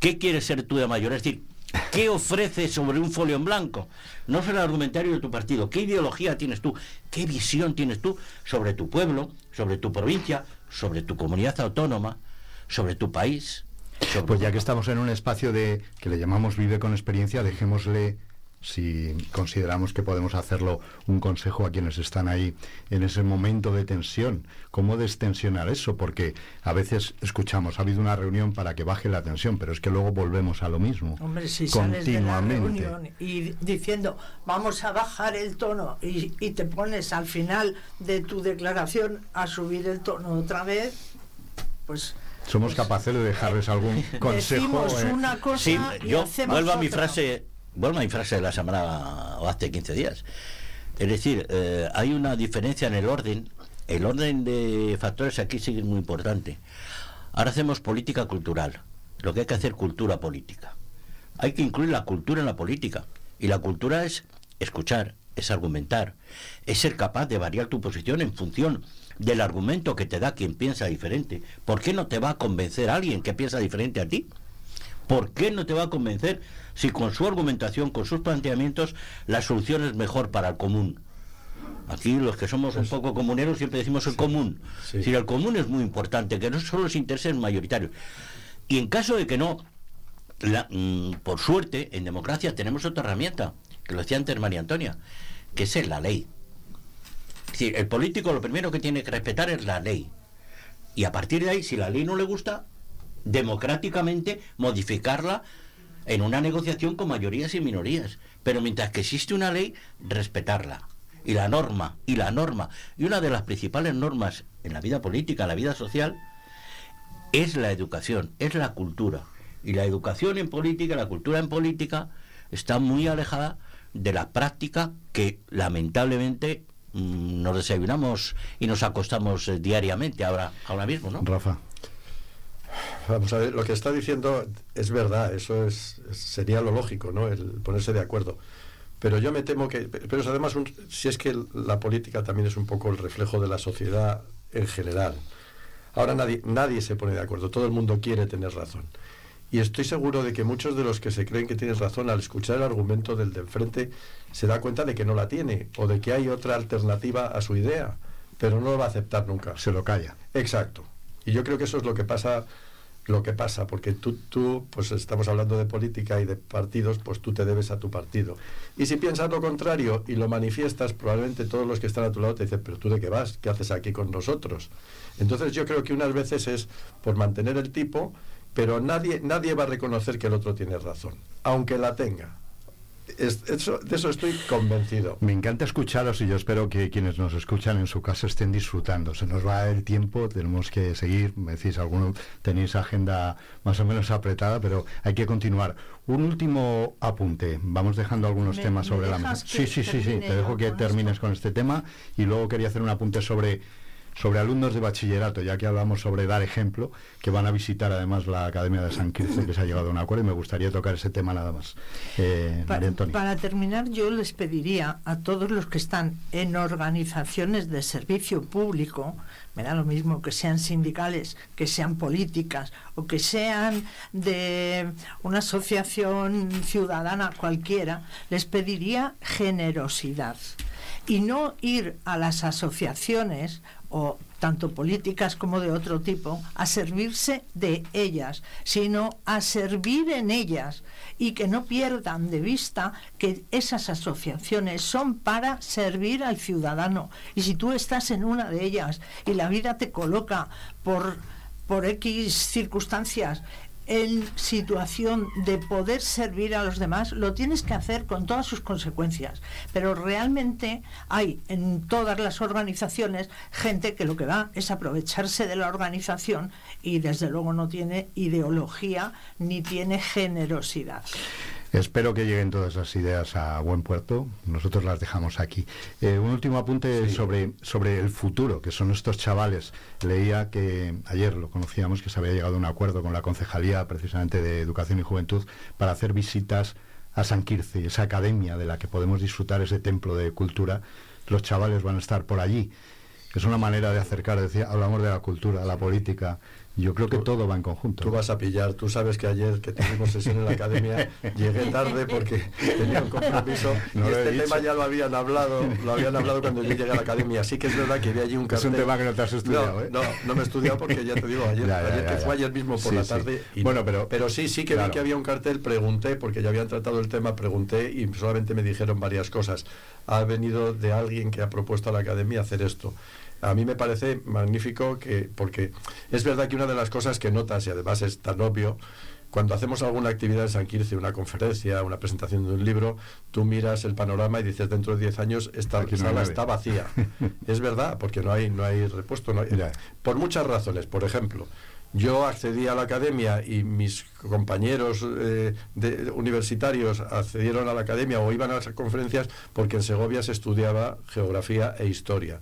¿qué quieres ser tú de mayor? Es decir, ¿qué ofreces sobre un folio en blanco? No es el argumentario de tu partido, ¿qué ideología tienes tú? ¿Qué visión tienes tú sobre tu pueblo, sobre tu provincia, sobre tu comunidad autónoma, sobre tu país? pues ya que estamos en un espacio de que le llamamos Vive con experiencia, dejémosle si consideramos que podemos hacerlo, un consejo a quienes están ahí en ese momento de tensión. ¿Cómo destensionar eso? Porque a veces escuchamos, ha habido una reunión para que baje la tensión, pero es que luego volvemos a lo mismo. Hombre, si continuamente. y diciendo, vamos a bajar el tono y, y te pones al final de tu declaración a subir el tono otra vez, pues Somos capaces de dejarles algún consejo. Decimos eh, una cosa Sí, y yo hacemos vuelvo a mi otra. frase, vuelvo a mi frase de la semana o hace 15 días. Es decir, eh, hay una diferencia en el orden. El orden de factores aquí es muy importante. Ahora hacemos política cultural. Lo que hay que hacer cultura política. Hay que incluir la cultura en la política. Y la cultura es escuchar, es argumentar, es ser capaz de variar tu posición en función del argumento que te da quien piensa diferente. ¿Por qué no te va a convencer alguien que piensa diferente a ti? ¿Por qué no te va a convencer si con su argumentación, con sus planteamientos, la solución es mejor para el común? Aquí los que somos un poco comuneros siempre decimos el común. sí. Es decir, el común es muy importante, que no son los intereses mayoritarios. Y en caso de que no, la- mm, por suerte, en democracia tenemos otra herramienta, que lo decía antes María Antonia, que es la ley. Es decir, el político lo primero que tiene que respetar es la ley. Y a partir de ahí, si la ley no le gusta, democráticamente modificarla en una negociación con mayorías y minorías. Pero mientras que existe una ley, respetarla. Y la norma, y la norma. Y una de las principales normas en la vida política, la vida social, es la educación, es la cultura. Y la educación en política, la cultura en política, está muy alejada de la práctica que lamentablemente mm, nos desayunamos y nos acostamos eh, diariamente ahora, ahora mismo, ¿no? Rafa. Vamos a ver, lo que está diciendo es verdad, eso es, sería lo lógico, ¿no? El ponerse de acuerdo. Pero yo me temo que, pero es además, un- si es que la política también es un poco el reflejo de la sociedad en general. Ahora nadie, nadie se pone de acuerdo, todo el mundo quiere tener razón. Y estoy seguro de que muchos de los que se creen que tienen razón al escuchar el argumento del de enfrente se da cuenta de que no la tiene o de que hay otra alternativa a su idea, pero no lo va a aceptar nunca. Se lo calla. Exacto. Y yo creo que eso es lo que pasa, lo que pasa, porque tú, tú, pues estamos hablando de política y de partidos, pues tú te debes a tu partido. Y si piensas lo contrario y lo manifiestas, probablemente todos los que están a tu lado te dicen, pero tú de qué vas, ¿qué haces aquí con nosotros? Entonces yo creo que unas veces es por mantener el tipo, pero nadie, nadie va a reconocer que el otro tiene razón, aunque la tenga. Es- eso- de eso estoy convencido. Me encanta escucharos y yo espero que quienes nos escuchan en su casa estén disfrutando. Se nos va el tiempo, tenemos que seguir. Me decís, algunos tenéis agenda más o menos apretada, pero hay que continuar. Un último apunte. Vamos dejando algunos ¿Me- temas me sobre la mesa. Sí, sí, sí, sí. Te dejo que con termines esto? con este tema y luego quería hacer un apunte sobre sobre alumnos de bachillerato, ya que hablamos sobre dar ejemplo, que van a visitar además la Academia de San Quirce, que se ha llegado a un acuerdo y me gustaría tocar ese tema nada más. Eh, Pa- María Antonia. para terminar, yo les pediría a todos los que están en organizaciones de servicio público, me da lo mismo que sean sindicales, que sean políticas o que sean de una asociación ciudadana cualquiera, les pediría generosidad y no ir a las asociaciones o tanto políticas como de otro tipo, a servirse de ellas, sino a servir en ellas y que no pierdan de vista que esas asociaciones son para servir al ciudadano. Y si tú estás en una de ellas y la vida te coloca por, por X circunstancias en situación de poder servir a los demás, lo tienes que hacer con todas sus consecuencias. Pero realmente hay en todas las organizaciones gente que lo que va es aprovecharse de la organización y desde luego no tiene ideología ni tiene generosidad. Espero que lleguen todas las ideas a buen puerto. Nosotros las dejamos aquí. Eh, un último apunte sobre, sobre el futuro, que son estos chavales. Leía que ayer lo conocíamos, que se había llegado a un acuerdo con la Concejalía precisamente de Educación y Juventud para hacer visitas a San Quirce, esa academia de la que podemos disfrutar, ese templo de cultura. Los chavales van a estar por allí. Es una manera de acercar, decía, hablamos de la cultura, la política. Yo creo que Tú- todo va en conjunto. Tú vas a pillar, tú sabes que ayer que tuvimos sesión en la academia llegué tarde porque tenía un compromiso No y este tema ya lo habían hablado, lo habían hablado cuando yo llegué a la academia, así que es verdad que había allí un Es cartel. un tema que no te has estudiado, no, ¿eh? No, no me he estudiado porque ya te digo, ayer, Ya, ya, ayer ya, que fue ayer mismo por Sí, la sí. tarde. y Bueno, no. pero- pero sí, sí que claro. vi que había un cartel, pregunté, porque ya habían tratado el tema, pregunté y solamente me dijeron varias cosas. Ha venido de alguien que ha propuesto a la academia hacer esto. A mí me parece magnífico que, porque es verdad que una de las cosas que notas, y además es tan obvio, cuando hacemos alguna actividad en San Quirce, una conferencia, una presentación de un libro, tú miras el panorama y dices dentro de 10 años esta Aquí sala está vacía. es verdad, porque no hay, no hay repuesto. no hay- por muchas razones. Por ejemplo, Yo accedí a la academia y mis compañeros eh, de, universitarios accedieron a la academia o iban a las conferencias porque en Segovia se estudiaba geografía e historia.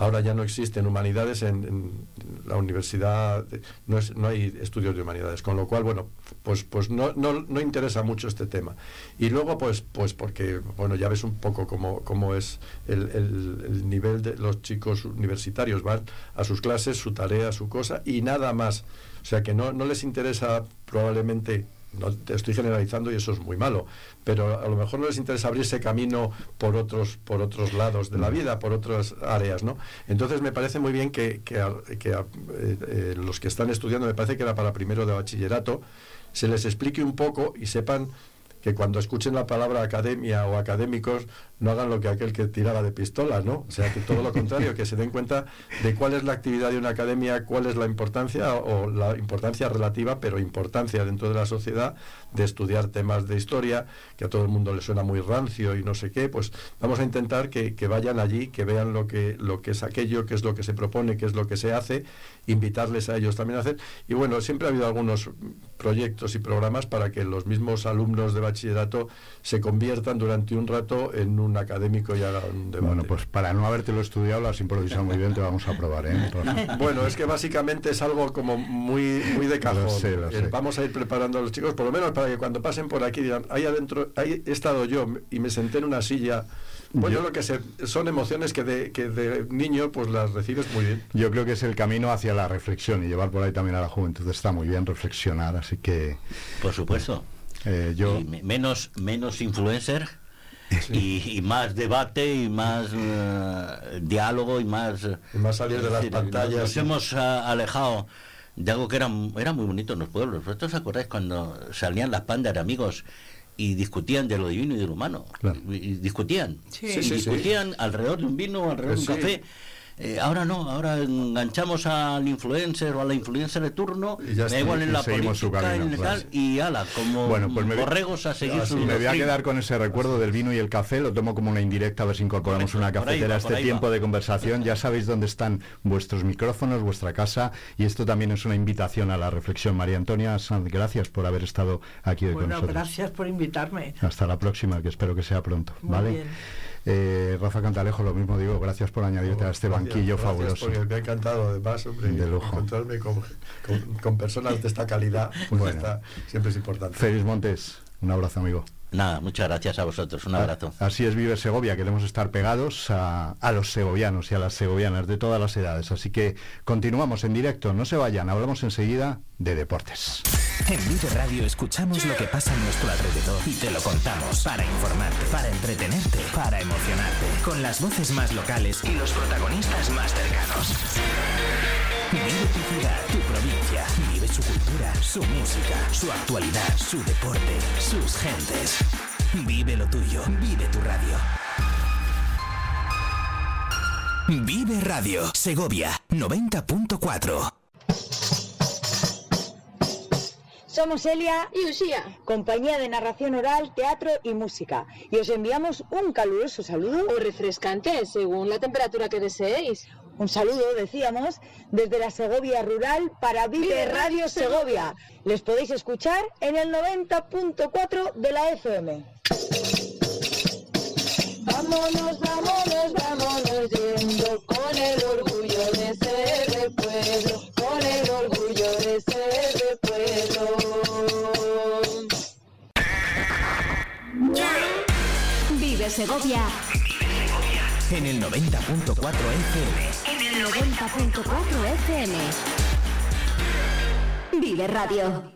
Ahora ya no existen humanidades en, la universidad, no, es, no, hay estudios de humanidades, con lo cual, bueno, pues, pues no, no, no, interesa mucho este tema. Y luego, pues, pues porque, bueno, ya ves un poco cómo, cómo es el, el nivel de los chicos universitarios, van a sus clases, su tarea, su cosa, y nada más. O sea que no, no les interesa probablemente no te estoy generalizando y eso es muy malo, pero a lo mejor no les interesa abrirse camino por otros, por otros lados de la vida, por otras áreas, ¿no? Entonces me parece muy bien que, que, que eh, eh, los que están estudiando, me parece que era para primero de bachillerato, se les explique un poco y sepan que cuando escuchen la palabra academia o académicos no hagan lo que aquel que tiraba de pistola, ¿no? O sea, que todo lo contrario, que se den cuenta de cuál es la actividad de una academia, cuál es la importancia o la importancia relativa, pero importancia dentro de la sociedad de estudiar temas de historia, que a todo el mundo le suena muy rancio y no sé qué, pues vamos a intentar que, vayan allí, que vean lo que, lo que es aquello, qué es lo que se propone, qué es lo que se hace, invitarles a ellos también a hacer. Y bueno, siempre ha habido algunos proyectos y programas para que los mismos alumnos de bachillerato se conviertan durante un rato en un académico y hagan un debate. Bueno, pues para no habértelo estudiado, lo has improvisado muy bien, te vamos a probar, ¿eh? bueno, es que básicamente es algo como muy, muy de cajón. Eh, vamos a ir preparando a los chicos, por lo menos para que cuando pasen por aquí digan, ahí adentro, ahí he estado yo y me senté en una silla bueno, yo, lo que sé, son emociones que de, que de niño pues las recibes muy bien. Yo creo que es el camino hacia la reflexión y llevar por ahí también a la juventud está muy bien reflexionar, así que... Por supuesto. Eh, yo... menos, menos influencer y, más debate y más eh, diálogo y más... Y más salir de las pantallas. Nos hemos ah, alejado de algo que era, era muy bonito en los pueblos. ¿Vosotros os acordáis cuando salían las pandas de amigos y discutían de lo divino y de lo humano. Y, discutían. y discutían alrededor de un vino, alrededor de un café. Eh, ahora no, ahora enganchamos al influencer o a la influencer de turno, y ya igual en la política en tal, y ala, como bueno, pues borregos a seguir su Me voy a quedar con ese recuerdo del vino y el café, lo tomo como una indirecta, a ver si incorporamos una cafetera a este tiempo de conversación. Ya sabéis dónde están vuestros micrófonos, vuestra casa, y esto también es una invitación a la reflexión. María Antonia Sanz, gracias por haber estado aquí hoy con nosotros. gracias por invitarme. Hasta la próxima, que espero que sea pronto. ¿vale? Eh, Rafa Cantalejo, lo mismo digo, gracias por añadirte a este banquillo fabuloso. Porque me ha encantado, además, hombre, de lujo. encontrarme con, personas de esta calidad, pues siempre es importante. Félix Montes, un abrazo, amigo. Nada, muchas gracias a vosotros, un abrazo. Así es Vive Segovia, queremos estar pegados a, a, los segovianos y a las segovianas de todas las edades. Así que continuamos en directo, no se vayan, hablamos enseguida de deportes. En Vive Radio escuchamos lo que pasa en nuestro alrededor y te lo contamos para informarte, para entretenerte, para emocionarte, con las voces más locales y los protagonistas más cercanos. Vive tu ciudad, tu provincia, vive su cultura, su música, su actualidad, su deporte, sus gentes. Vive lo tuyo, vive tu radio. Vive Radio, Segovia 90.4. Somos Elia y Usía, compañía de narración oral, teatro y música, y os enviamos un caluroso saludo o refrescante según la temperatura que deseéis. Un saludo, decíamos, desde la Segovia Rural para Vive Radio Segovia. Les podéis escuchar en el 90.4 de la FM. Vámonos, vámonos, vámonos yendo con el orgullo de ser de pueblo, con el orgullo de ser de pueblo. Segovia en el 90.4 FM. En el 90.4 FM. Vive Radio.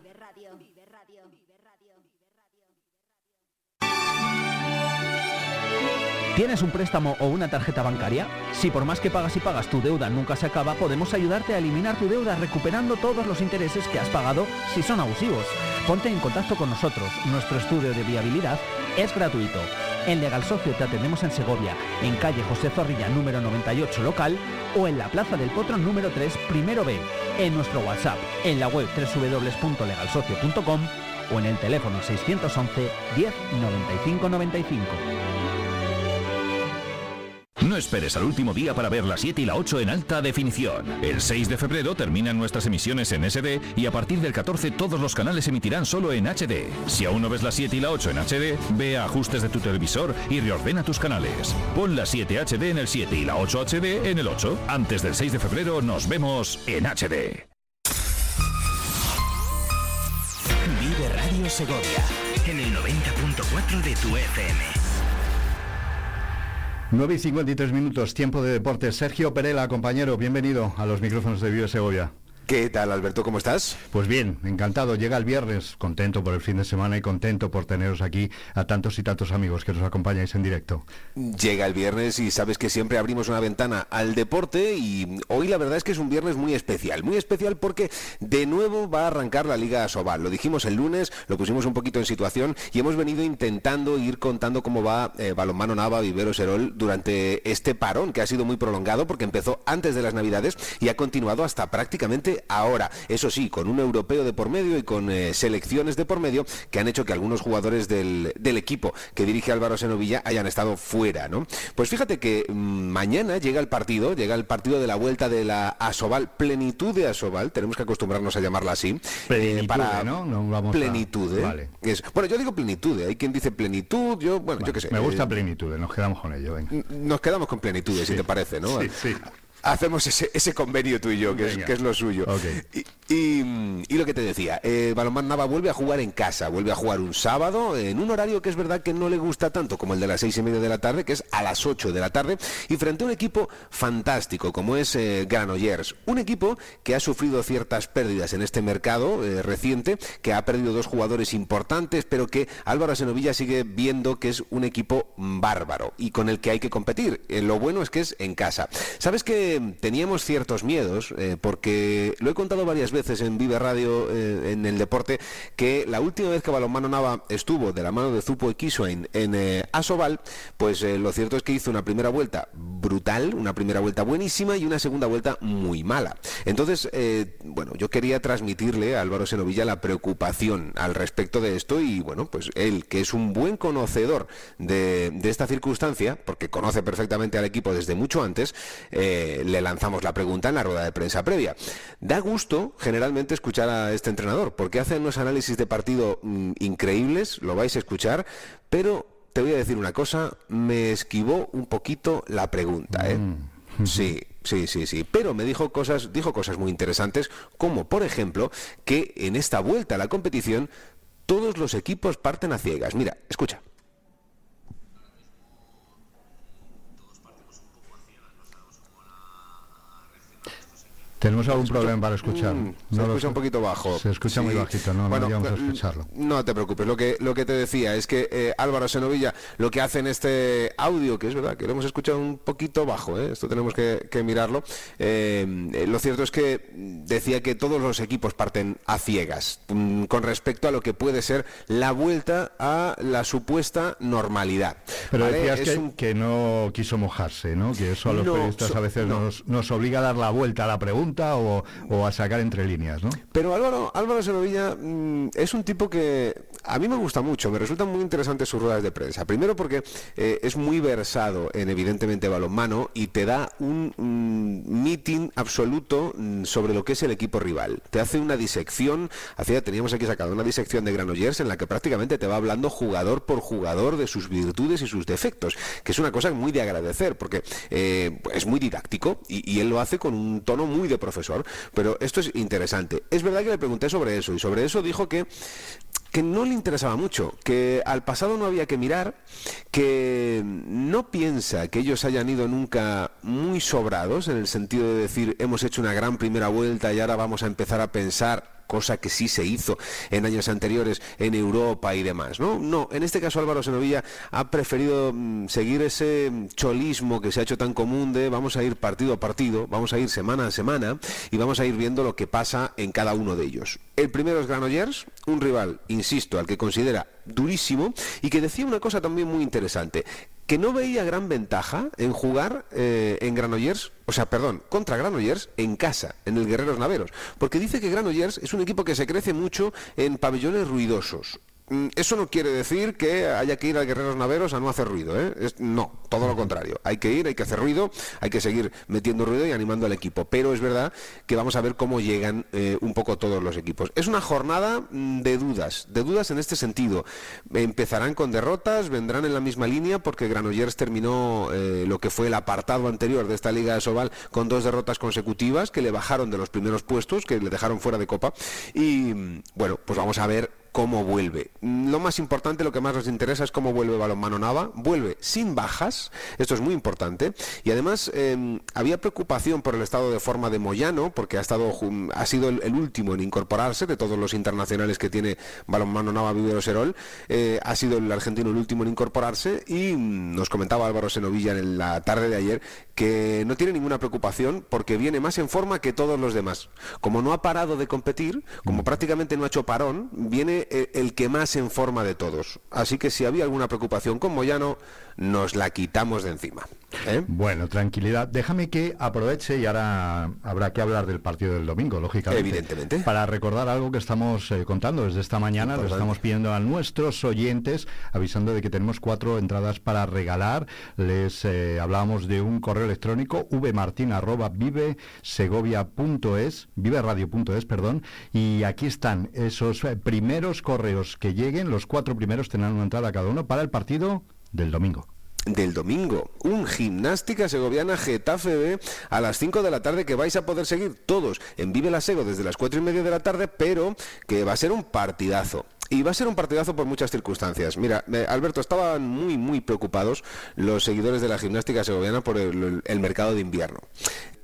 ¿Tienes un préstamo o una tarjeta bancaria? Si por más que pagas y pagas tu deuda nunca se acaba, podemos ayudarte a eliminar tu deuda recuperando todos los intereses que has pagado si son abusivos. Ponte en contacto con nosotros. Nuestro estudio de viabilidad es gratuito. En Legal Socio te atendemos en Segovia, en calle José Zorrilla número 98 local o en la Plaza del Potro número 3 primero B, en nuestro WhatsApp, en la web www.legalsocio.com o en el teléfono 611 10 95 95. No esperes al último día para ver la 7 y la 8 en alta definición. El 6 de febrero terminan nuestras emisiones en SD y a partir del 14 todos los canales emitirán solo en HD. Si aún no ves la 7 y la 8 en HD, ve a ajustes de tu televisor y reordena tus canales. Pon la 7 HD en el 7 y la 8 HD en el 8. Antes del 6 de febrero nos vemos en HD. Vive Radio Segovia en el 90.4 de tu FM. 9 y 53 minutos, tiempo de deportes. Sergio Perela, compañero, bienvenido a los micrófonos de Vive Segovia. ¿Qué tal, Alberto? ¿Cómo estás? Pues bien, encantado. Llega el viernes, contento por el fin de semana y contento por teneros aquí a tantos y tantos amigos que nos acompañáis en directo. Llega el viernes y sabes que siempre abrimos una ventana al deporte y hoy la verdad es que es un viernes muy especial. Muy especial porque de nuevo va a arrancar la Liga Sobal. Lo dijimos el lunes, lo pusimos un poquito en situación y hemos venido intentando ir contando cómo va eh, Balonmano Nava, Vivero Serol durante este parón que ha sido muy prolongado porque empezó antes de las Navidades y ha continuado hasta prácticamente ahora. Eso sí, con un europeo de por medio y con eh, selecciones de por medio que han hecho que algunos jugadores del, del equipo que dirige Álvaro Senovilla hayan estado fuera, ¿no? Pues fíjate que mm, mañana llega el partido, llega el partido de la vuelta de la Asobal, plenitud de Asobal, tenemos que acostumbrarnos a llamarla así. Plenitud, para ¿no? No vamos plenitud, ¿eh? Vale. Es- bueno, yo digo plenitud, ¿eh? hay quien dice plenitud, yo, bueno, yo qué sé. Me gusta eh, plenitud, nos quedamos con ello, venga. nos quedamos con plenitud, si te parece, ¿no? Sí, sí. Hacemos ese, ese convenio tú y yo, que, es, Venga. que es lo suyo. Y, y- y lo que te decía, eh, Balonmán Nava vuelve a jugar en casa, vuelve a jugar un sábado, en un horario que es verdad que no le gusta tanto como el de las seis y media de la tarde, que es a las 8 de la tarde, y frente a un equipo fantástico como es eh, Granollers. Un equipo que ha sufrido ciertas pérdidas en este mercado eh, reciente, que ha perdido dos jugadores importantes, pero que Álvaro Senovilla sigue viendo que es un equipo bárbaro y con el que hay que competir. Eh, lo bueno es que es en casa. Sabes que teníamos ciertos miedos, eh, porque lo he contado varias veces en Vive Radio, eh, en el deporte, que la última vez que Balonmano Nava estuvo de la mano de Zupo y Kiswain en eh, Asobal, pues eh, lo cierto es que hizo una primera vuelta brutal, una primera vuelta buenísima y una segunda vuelta muy mala. Entonces, bueno, yo quería transmitirle a Álvaro Senovilla la preocupación al respecto de esto y bueno, pues él, que es un buen conocedor de, de esta circunstancia, porque conoce perfectamente al equipo desde mucho antes, eh, le lanzamos la pregunta en la rueda de prensa previa. Da gusto generalmente escuchar a este entrenador, porque hace unos análisis de partido mm, increíbles, lo vais a escuchar, pero te voy a decir una cosa, me esquivó un poquito la pregunta, ¿eh? Sí, sí, sí, sí. Pero me dijo cosas, dijo cosas muy interesantes, como por ejemplo que en esta vuelta a la competición todos los equipos parten a ciegas. Mira, escucha. ¿Tenemos algún problema para escuchar? Mm, se No escucha un poquito bajo. Se escucha muy bajito, no, Bueno, no llegamos a mm, escucharlo. No te preocupes, lo que, lo que te decía es que eh, Álvaro Senovilla lo que hace en este audio, que es verdad que lo hemos escuchado un poquito bajo, ¿eh? esto tenemos que, que mirarlo, eh, eh, lo cierto es que decía que todos los equipos parten a ciegas mm, con respecto a lo que puede ser la vuelta a la supuesta normalidad. Pero ¿vale? decías Es que, un que no quiso mojarse, ¿no? Que eso a los No, periodistas so- a veces no. nos, nos obliga a dar la vuelta a la pregunta o, a sacar entre líneas, ¿no? Pero Álvaro, Álvaro Senovilla mm, es un tipo que a mí me gusta mucho, me resultan muy interesantes sus ruedas de prensa. Primero porque eh, es muy versado en evidentemente balonmano y te da un mm, meeting absoluto mm, sobre lo que es el equipo rival. Te hace una disección, hacía, teníamos aquí sacado una disección de Granollers en la que prácticamente te va hablando jugador por jugador de sus virtudes y sus defectos, que es una cosa muy de agradecer porque eh, es muy didáctico y, y él lo hace con un tono muy de profesor. Pero esto es interesante. Es verdad que le pregunté sobre eso y sobre eso dijo que que no le interesaba mucho, que al pasado no había que mirar, que no piensa que ellos hayan ido nunca muy sobrados en el sentido de decir hemos hecho una gran primera vuelta y ahora vamos a empezar a pensar cosa que sí se hizo en años anteriores en Europa y demás, ¿no? No, en este caso Álvaro Senovilla ha preferido mm, seguir ese cholismo que se ha hecho tan común de vamos a ir partido a partido, vamos a ir semana a semana y vamos a ir viendo lo que pasa en cada uno de ellos. El primero es Granollers, un rival, insisto, al que considera durísimo y que decía una cosa también muy interesante, que no veía gran ventaja en jugar eh, en Granollers, o sea, perdón, contra Granollers en casa, en el Guerreros Naveros, porque dice que Granollers es un equipo que se crece mucho en pabellones ruidosos. Mm, Eso no quiere decir que haya que ir a Guerreros Naveros a no hacer ruido, ¿eh? No, todo lo contrario. Hay que ir, hay que hacer ruido, hay que seguir metiendo ruido y animando al equipo. Pero es verdad que vamos a ver cómo llegan eh, un poco todos los equipos. Es una jornada mm, de dudas, de dudas en este sentido. Empezarán con derrotas, vendrán en la misma línea porque Granollers terminó eh, lo que fue el apartado anterior de esta Liga de Sobal con dos derrotas consecutivas que le bajaron de los primeros puestos, que le dejaron fuera de Copa. Y mm, bueno, pues vamos a ver cómo vuelve. Mm, Lo más importante, lo que más nos interesa es cómo vuelve Balonmano Nava. Vuelve sin bajas, esto es muy importante. Y además eh, había preocupación por el estado de forma de Moyano, porque ha, estado, ha sido el, el último en incorporarse de todos los internacionales que tiene Balonmano Nava Vivero Serol. Eh, ha sido el argentino el último en incorporarse y mm, nos comentaba Álvaro Senovilla en la tarde de ayer que no tiene ninguna preocupación porque viene más en forma que todos los demás. Como no ha parado de competir, como prácticamente no ha hecho parón, viene el que más en forma de todos. Así que si había alguna preocupación con Moyano, nos la quitamos de encima. ¿eh? Bueno, tranquilidad. Déjame que aproveche y ahora habrá que hablar del partido del domingo, lógicamente. Evidentemente. Para recordar algo que estamos eh, contando desde esta mañana, Importante. estamos pidiendo a nuestros oyentes, avisando de que tenemos cuatro entradas para regalar. Les eh, hablábamos de un correo electrónico, vmartin@vivesegovia.es, viveradio.es, perdón, y aquí están esos eh, primeros correos que lleguen, los cuatro primeros tendrán una entrada cada uno para el partido del domingo. del domingo. Un gimnástica segoviana Getafe a las 5 de la tarde que vais a poder seguir todos en Vive la Sego desde las 4 y media de la tarde, pero que va a ser un partidazo. Y va a ser un partidazo por muchas circunstancias. Mira, eh, Alberto, estaban muy, muy preocupados los seguidores de la gimnástica segoviana por el, el mercado de invierno.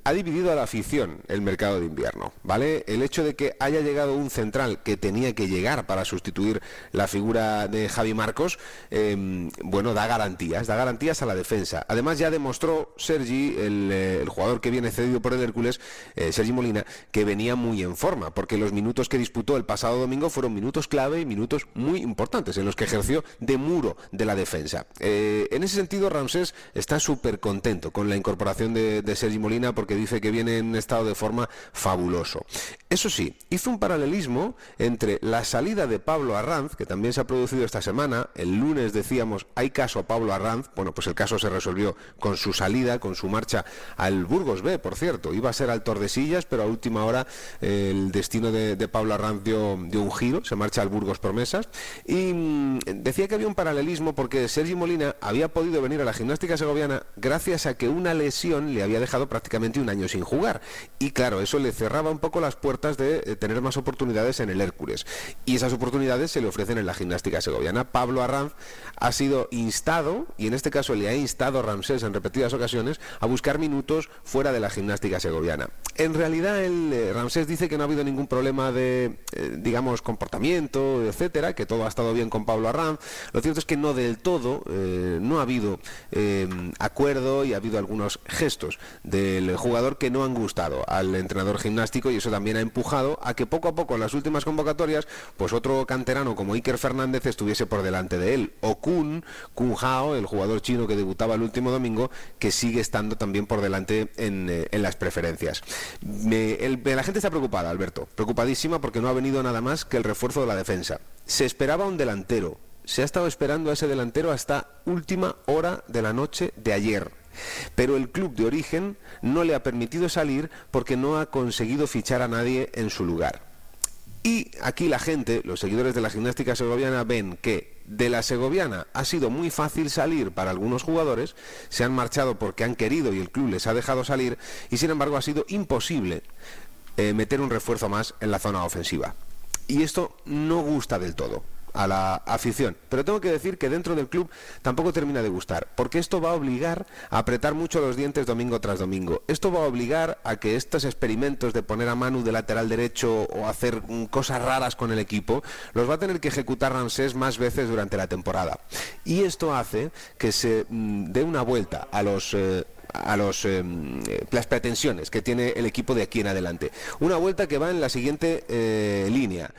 Ha dividido a la afición el mercado de invierno, ¿vale? El hecho de que haya llegado un central que tenía que llegar para sustituir la figura de Javi Marcos, eh, bueno, da garantías, da garantías a la defensa. Además ya demostró Sergi, el, eh, jugador que viene cedido por el Hércules, eh, Sergi Molina, que venía muy en forma, porque los minutos que disputó el pasado domingo fueron minutos clave y minutos muy importantes, en los que ejerció de muro de la defensa. Eh, en ese sentido, Ramsés está súper contento con la incorporación de, de Sergi Molina, porque dice que viene en estado de forma fabuloso. Eso sí, hizo un paralelismo entre la salida de Pablo Arranz, que también se ha producido esta semana, el lunes decíamos, hay caso Pablo Arranz, bueno, pues el caso se resolvió con su salida, con su marcha al Burgos B, por cierto, iba a ser al Tordesillas, pero a última hora eh, el destino de, de Pablo Arranz dio, dio un giro, se marcha al Burgos Promesas, y mm, decía que había un paralelismo porque Sergi Molina había podido venir a la gimnástica segoviana gracias a que una lesión le había dejado prácticamente un año sin jugar. Y claro, eso le cerraba un poco las puertas de eh, tener más oportunidades en el Hércules. Y esas oportunidades se le ofrecen en la gimnástica segoviana. Pablo Arranz ha sido instado, y en este caso le ha instado Ramsés en repetidas ocasiones, a buscar minutos fuera de la gimnástica segoviana. En realidad, el, eh, Ramsés dice que no ha habido ningún problema de, eh, digamos, comportamiento, etcétera, que todo ha estado bien con Pablo Arranz. Lo cierto es que no del todo, no ha habido acuerdo y ha habido algunos gestos del que no han gustado al entrenador gimnástico y eso también ha empujado a que poco a poco en las últimas convocatorias, pues otro canterano como Iker Fernández estuviese por delante de él. O Kun, Kun Hao, el jugador chino que debutaba el último domingo, que sigue estando también por delante en, eh, las preferencias. Me- el- la gente está preocupada, Alberto, preocupadísima porque no ha venido nada más que el refuerzo de la defensa. Se esperaba un delantero, se ha estado esperando a ese delantero hasta última hora de la noche de ayer. Pero el club de origen no le ha permitido salir porque no ha conseguido fichar a nadie en su lugar. Y aquí la gente, los seguidores de la gimnástica segoviana, ven que de la segoviana ha sido muy fácil salir para algunos jugadores, se han marchado porque han querido y el club les ha dejado salir, y sin embargo ha sido imposible eh, meter un refuerzo más en la zona ofensiva. Y esto no gusta del todo a la afición. Pero tengo que decir que dentro del club tampoco termina de gustar, porque esto va a obligar a apretar mucho los dientes domingo tras domingo. Esto va a obligar a que estos experimentos de poner a Manu de lateral derecho o hacer mm, cosas raras con el equipo, los va a tener que ejecutar Ramsés más veces durante la temporada. Y esto hace que se mm, dé una vuelta a los... eh, a los, eh, eh, las pretensiones que tiene el equipo de aquí en adelante. Una vuelta que va en la siguiente eh, línea.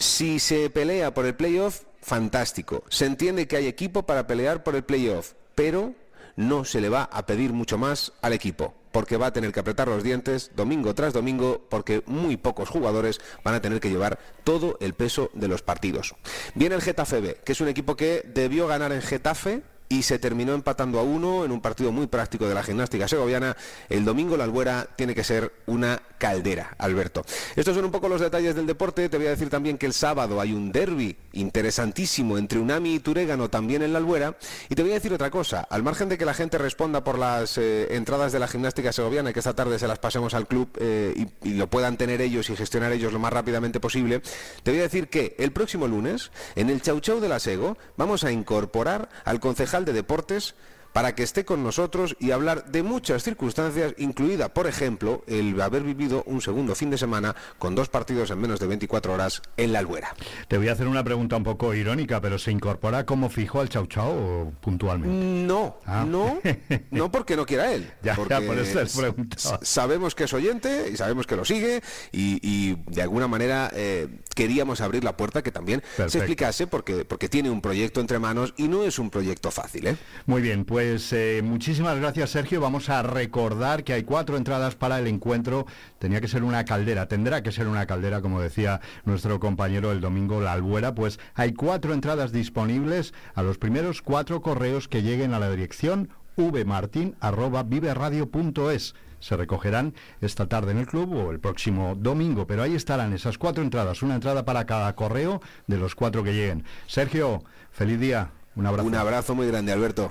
Si se pelea por el playoff, fantástico. Se entiende que hay equipo para pelear por el playoff, pero no se le va a pedir mucho más al equipo. porque va a tener que apretar los dientes domingo tras domingo, porque muy pocos jugadores van a tener que llevar todo el peso de los partidos. Viene el Getafe B, que es un equipo que debió ganar en Getafe, y se terminó empatando a uno en un partido muy práctico de la gimnástica segoviana. El domingo la Albuera tiene que ser una caldera, Alberto. Estos son un poco los detalles del deporte. Te voy a decir también que el sábado hay un derby interesantísimo entre Unami y Turégano también en la Albuera. Y te voy a decir otra cosa. Al margen de que la gente responda por las eh, entradas de la gimnástica segoviana que esta tarde se las pasemos al club eh, y, y lo puedan tener ellos y gestionar ellos lo más rápidamente posible, te voy a decir que el próximo lunes, en el Chau Chau de la Sego, vamos a incorporar al concejal de Deportes para que esté con nosotros y hablar de muchas circunstancias, incluida, por ejemplo, el haber vivido un segundo fin de semana con dos partidos en menos de 24 horas en la Albuera. Te voy a hacer una pregunta un poco irónica, pero ¿se incorpora como fijo al Chau Chau puntualmente? No, Ah. no, no porque no quiera él. Ya, por eso les. Sabemos que es oyente y sabemos que lo sigue y, y de alguna manera eh, queríamos abrir la puerta que también se explicase porque, porque tiene un proyecto entre manos y no es un proyecto fácil. ¿eh? Muy bien, pues eh, muchísimas gracias Sergio. Vamos a recordar que hay cuatro entradas para el encuentro. Tenía que ser una caldera, tendrá que ser una caldera, como decía nuestro compañero el domingo La Albuera. Pues hay cuatro entradas disponibles a los primeros cuatro correos que lleguen a la dirección vmartin.viveradio.es. Se recogerán esta tarde en el club o el próximo domingo, pero ahí estarán esas cuatro entradas, una entrada para cada correo de los cuatro que lleguen. Sergio, feliz día, un abrazo. Un abrazo muy grande, Alberto.